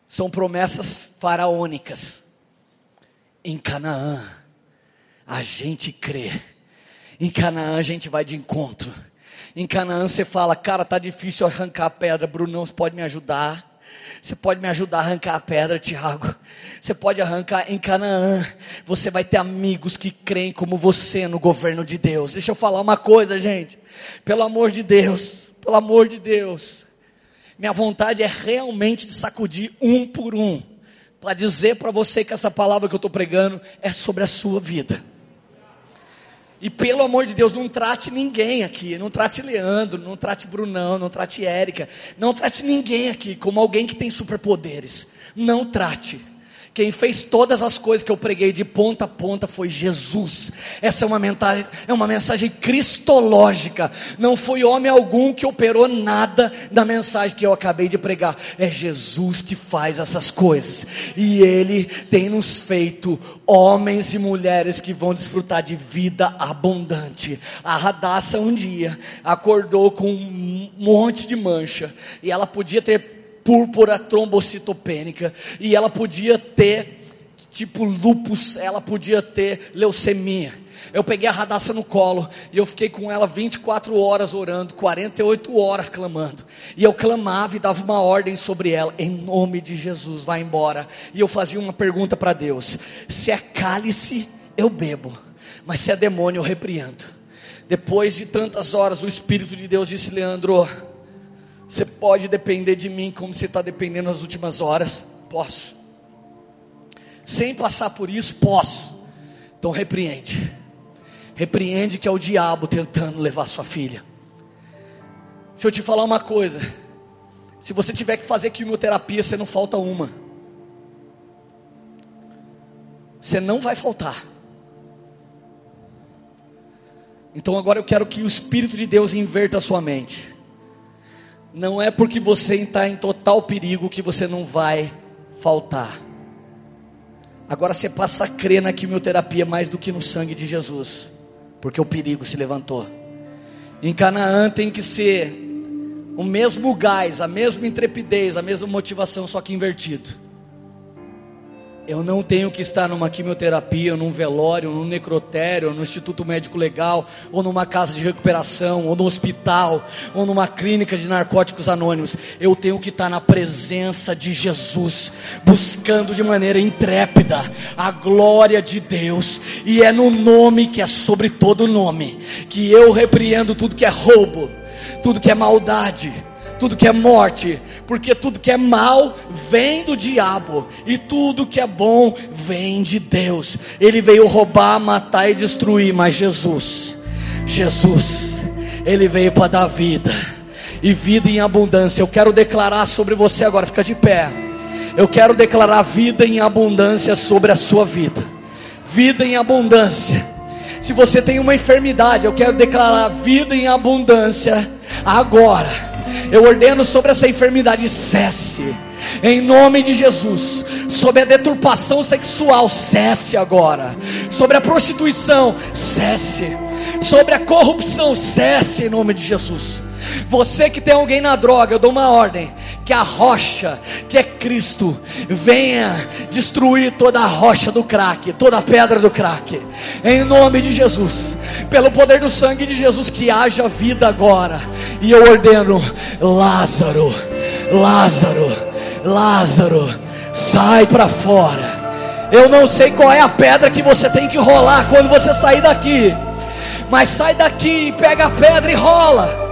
São promessas faraônicas. Em Canaã, a gente crê. Em Canaã a gente vai de encontro. Em Canaã você fala, cara, tá difícil arrancar a pedra, Brunão, você pode me ajudar? Você pode me ajudar a arrancar a pedra, Tiago. Você pode arrancar em Canaã. Você vai ter amigos que creem como você no governo de Deus. Deixa eu falar uma coisa, gente. Pelo amor de Deus, pelo amor de Deus. Minha vontade é realmente de sacudir um por um, para dizer para você que essa palavra que eu estou pregando é sobre a sua vida. E pelo amor de Deus, não trate ninguém aqui, não trate Leandro, não trate Brunão, não trate Érica, não trate ninguém aqui como alguém que tem superpoderes. Não trate. Quem fez todas as coisas que eu preguei de ponta a ponta foi Jesus. Essa é uma mensagem, é uma mensagem cristológica. Não foi homem algum que operou nada da mensagem que eu acabei de pregar. É Jesus que faz essas coisas. E Ele tem nos feito homens e mulheres que vão desfrutar de vida abundante. A Radassa um dia acordou com um monte de mancha. E ela podia ter púrpura trombocitopênica, e ela podia ter tipo lupus, ela podia ter leucemia. Eu peguei a Radassa no colo e eu fiquei com ela 24 horas orando, 48 horas clamando. E eu clamava e dava uma ordem sobre ela, em nome de Jesus, vai embora. E eu fazia uma pergunta para Deus: se é cálice, eu bebo, mas se é demônio, eu repreendo. Depois de tantas horas, o Espírito de Deus disse: Leandro, você pode depender de mim como você está dependendo nas últimas horas? Posso. Sem passar por isso, posso. Então repreende. Repreende que é o diabo tentando levar sua filha. Deixa eu te falar uma coisa. Se você tiver que fazer quimioterapia, você não falta uma. Você não vai faltar. Então agora eu quero que o Espírito de Deus inverta a sua mente. Não é porque você está em total perigo que você não vai faltar. Agora você passa a crer na quimioterapia mais do que no sangue de Jesus, porque o perigo se levantou. Em Canaã tem que ser o mesmo gás, a mesma intrepidez, a mesma motivação, só que invertido. Eu não tenho que estar numa quimioterapia, num velório, num necrotério, no Instituto Médico Legal, ou numa casa de recuperação, ou no hospital, ou numa clínica de narcóticos anônimos. Eu tenho que estar na presença de Jesus, buscando de maneira intrépida a glória de Deus. E é no nome que é sobre todo nome que eu repreendo tudo que é roubo, tudo que é maldade tudo que é morte, porque tudo que é mal vem do diabo, e tudo que é bom vem de Deus. Ele veio roubar, matar e destruir, mas Jesus, Jesus, Ele veio para dar vida, e vida em abundância. Eu quero declarar sobre você agora, fica de pé. Eu quero declarar vida em abundância sobre a sua vida, vida em abundância. Se você tem uma enfermidade, eu quero declarar vida em abundância agora eu ordeno sobre essa enfermidade, cesse. Em nome de Jesus, sobre a deturpação sexual, cesse agora. Sobre a prostituição, cesse. Sobre a corrupção, cesse em nome de Jesus. Você que tem alguém na droga, eu dou uma ordem: que a rocha, que é Cristo, venha destruir toda a rocha do crack, toda a pedra do crack, em nome de Jesus, pelo poder do sangue de Jesus, que haja vida agora. E eu ordeno: Lázaro, Lázaro, Lázaro, sai para fora. Eu não sei qual é a pedra que você tem que rolar quando você sair daqui. Mas sai daqui, pega a pedra e rola.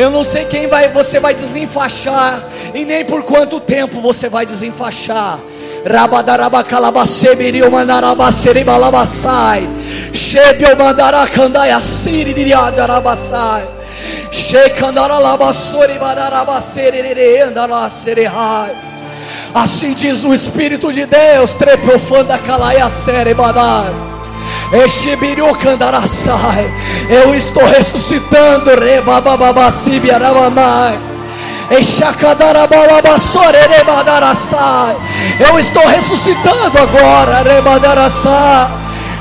Eu não sei quem vai, você vai desenfaixar e nem por quanto tempo você vai desenfaixar. Rabadarabacalabacebiri mandarabaceri balabasai. Shebio mandaracandaya siri diriadarabasai. Shekandaralabasori mandarabaceri andalacerehai. Assim diz o Espírito de Deus, trepofanda calaia sere badai. Eu estou ressuscitando. Eu estou ressuscitando agora.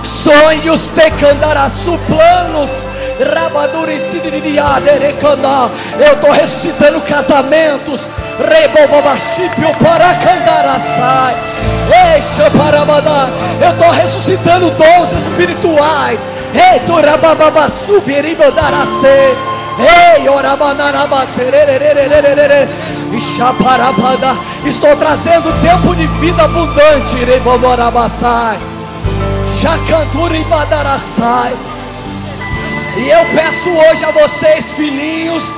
Sonhos te candaraçu, planos Eu estou ressuscitando casamentos. Rebobabashipio para candarasai. Eixa para Eu estou ressuscitando dons espirituais. Ei, torabababasubiribodarase. Ei, orabanarabasererererererere. Estou trazendo tempo de vida abundante. Rebobarabassai. Chacanturi badarassai. E eu peço hoje a vocês, filhinhos,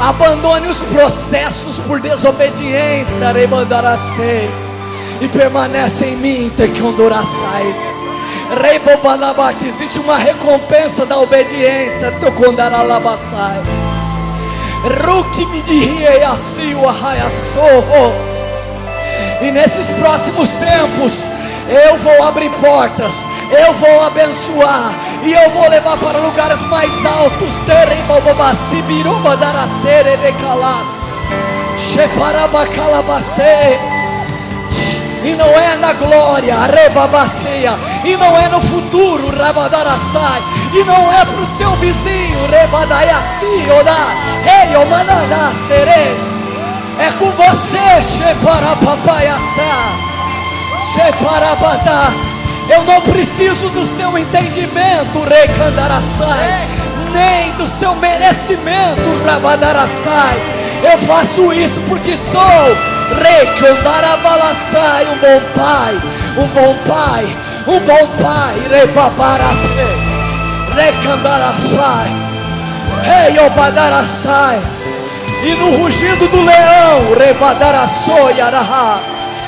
abandone os processos por desobediência, remandaracei, e permanece em mim, tecondoracai. Rei Bobalabash, existe uma recompensa da obediência, tocondaralabassai. Ruki o E nesses próximos tempos, eu vou abrir portas, eu vou abençoar e eu vou levar para lugares mais altos. Teremobobasibiruba daracere decalas. Sheparabacalabacê. E não é na glória, rebabaceia. E não é no futuro, rabadaraçai. E não é para o seu vizinho, rebadaiaci, odá. Ei, omanadacere. É com você, sheparapapaiaçá. Eu não preciso do seu entendimento, Recandaraçai, nem do seu merecimento, Rabadaraçai. Eu faço isso porque sou Recandarabalasai, um bom pai, um bom pai, um bom pai, Rebabarasai, Recandaraçai, Rei Obadaraçai. E no rugido do leão, Rebadaraçoi, Arahá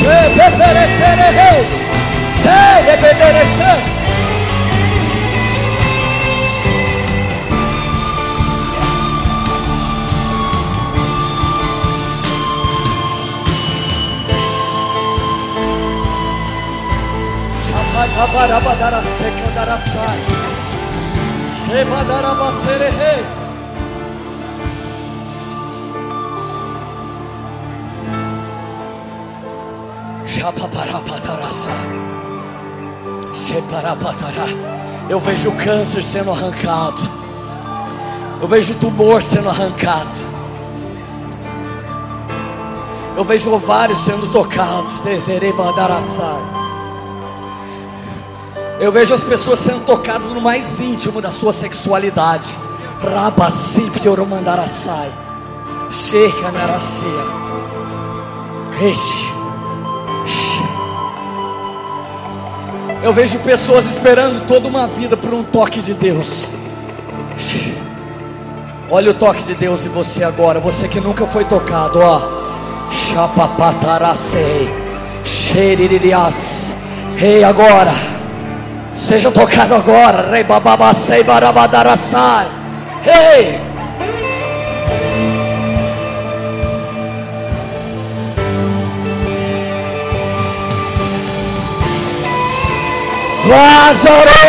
Se perecerei, se de perecer. Shapabarabadara sekadara sai. Shebadara baserehei. Eu vejo câncer sendo arrancado. Eu vejo tumor sendo arrancado. Eu vejo ovários sendo tocados. Eu vejo as pessoas sendo tocadas no mais íntimo da sua sexualidade. Rabasip oromandarasai. Sheikha Eu vejo pessoas esperando toda uma vida por um toque de Deus. Olha o toque de Deus em você agora, você que nunca foi tocado, ó. Chapapataracei, xeriririas. Rei agora, seja tocado agora. Rei bababacei barabadaraçai. Rei. Lázaro!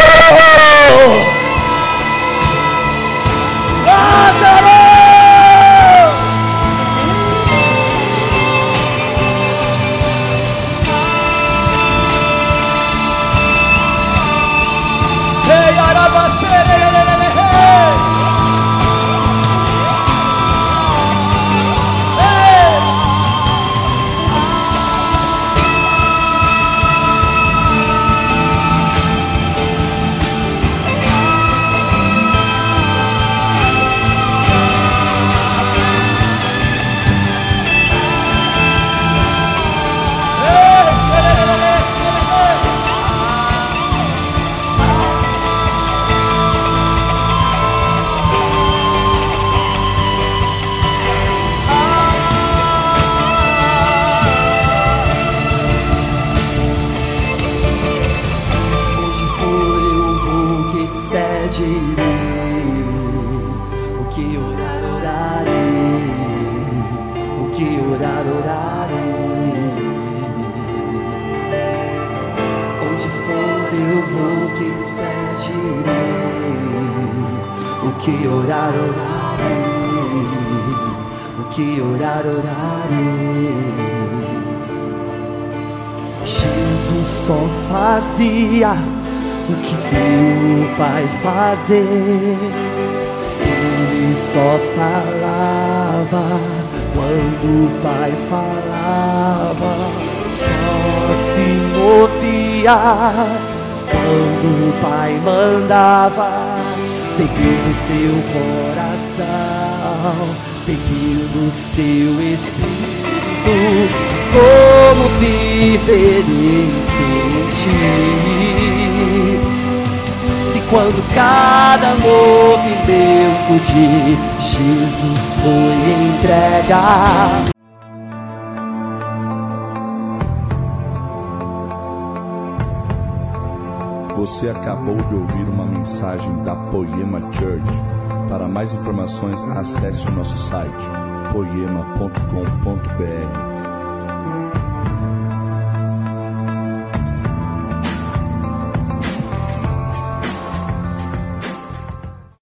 Pai fazer. Ele só falava quando o Pai falava. Só se movia quando o Pai mandava. Seguindo seu coração, seguindo seu espírito como viver sem ti. Quando cada movimento de Jesus foi entregar. Você acabou de ouvir uma mensagem da Poema Church. Para mais informações, acesse o nosso site poema.com.br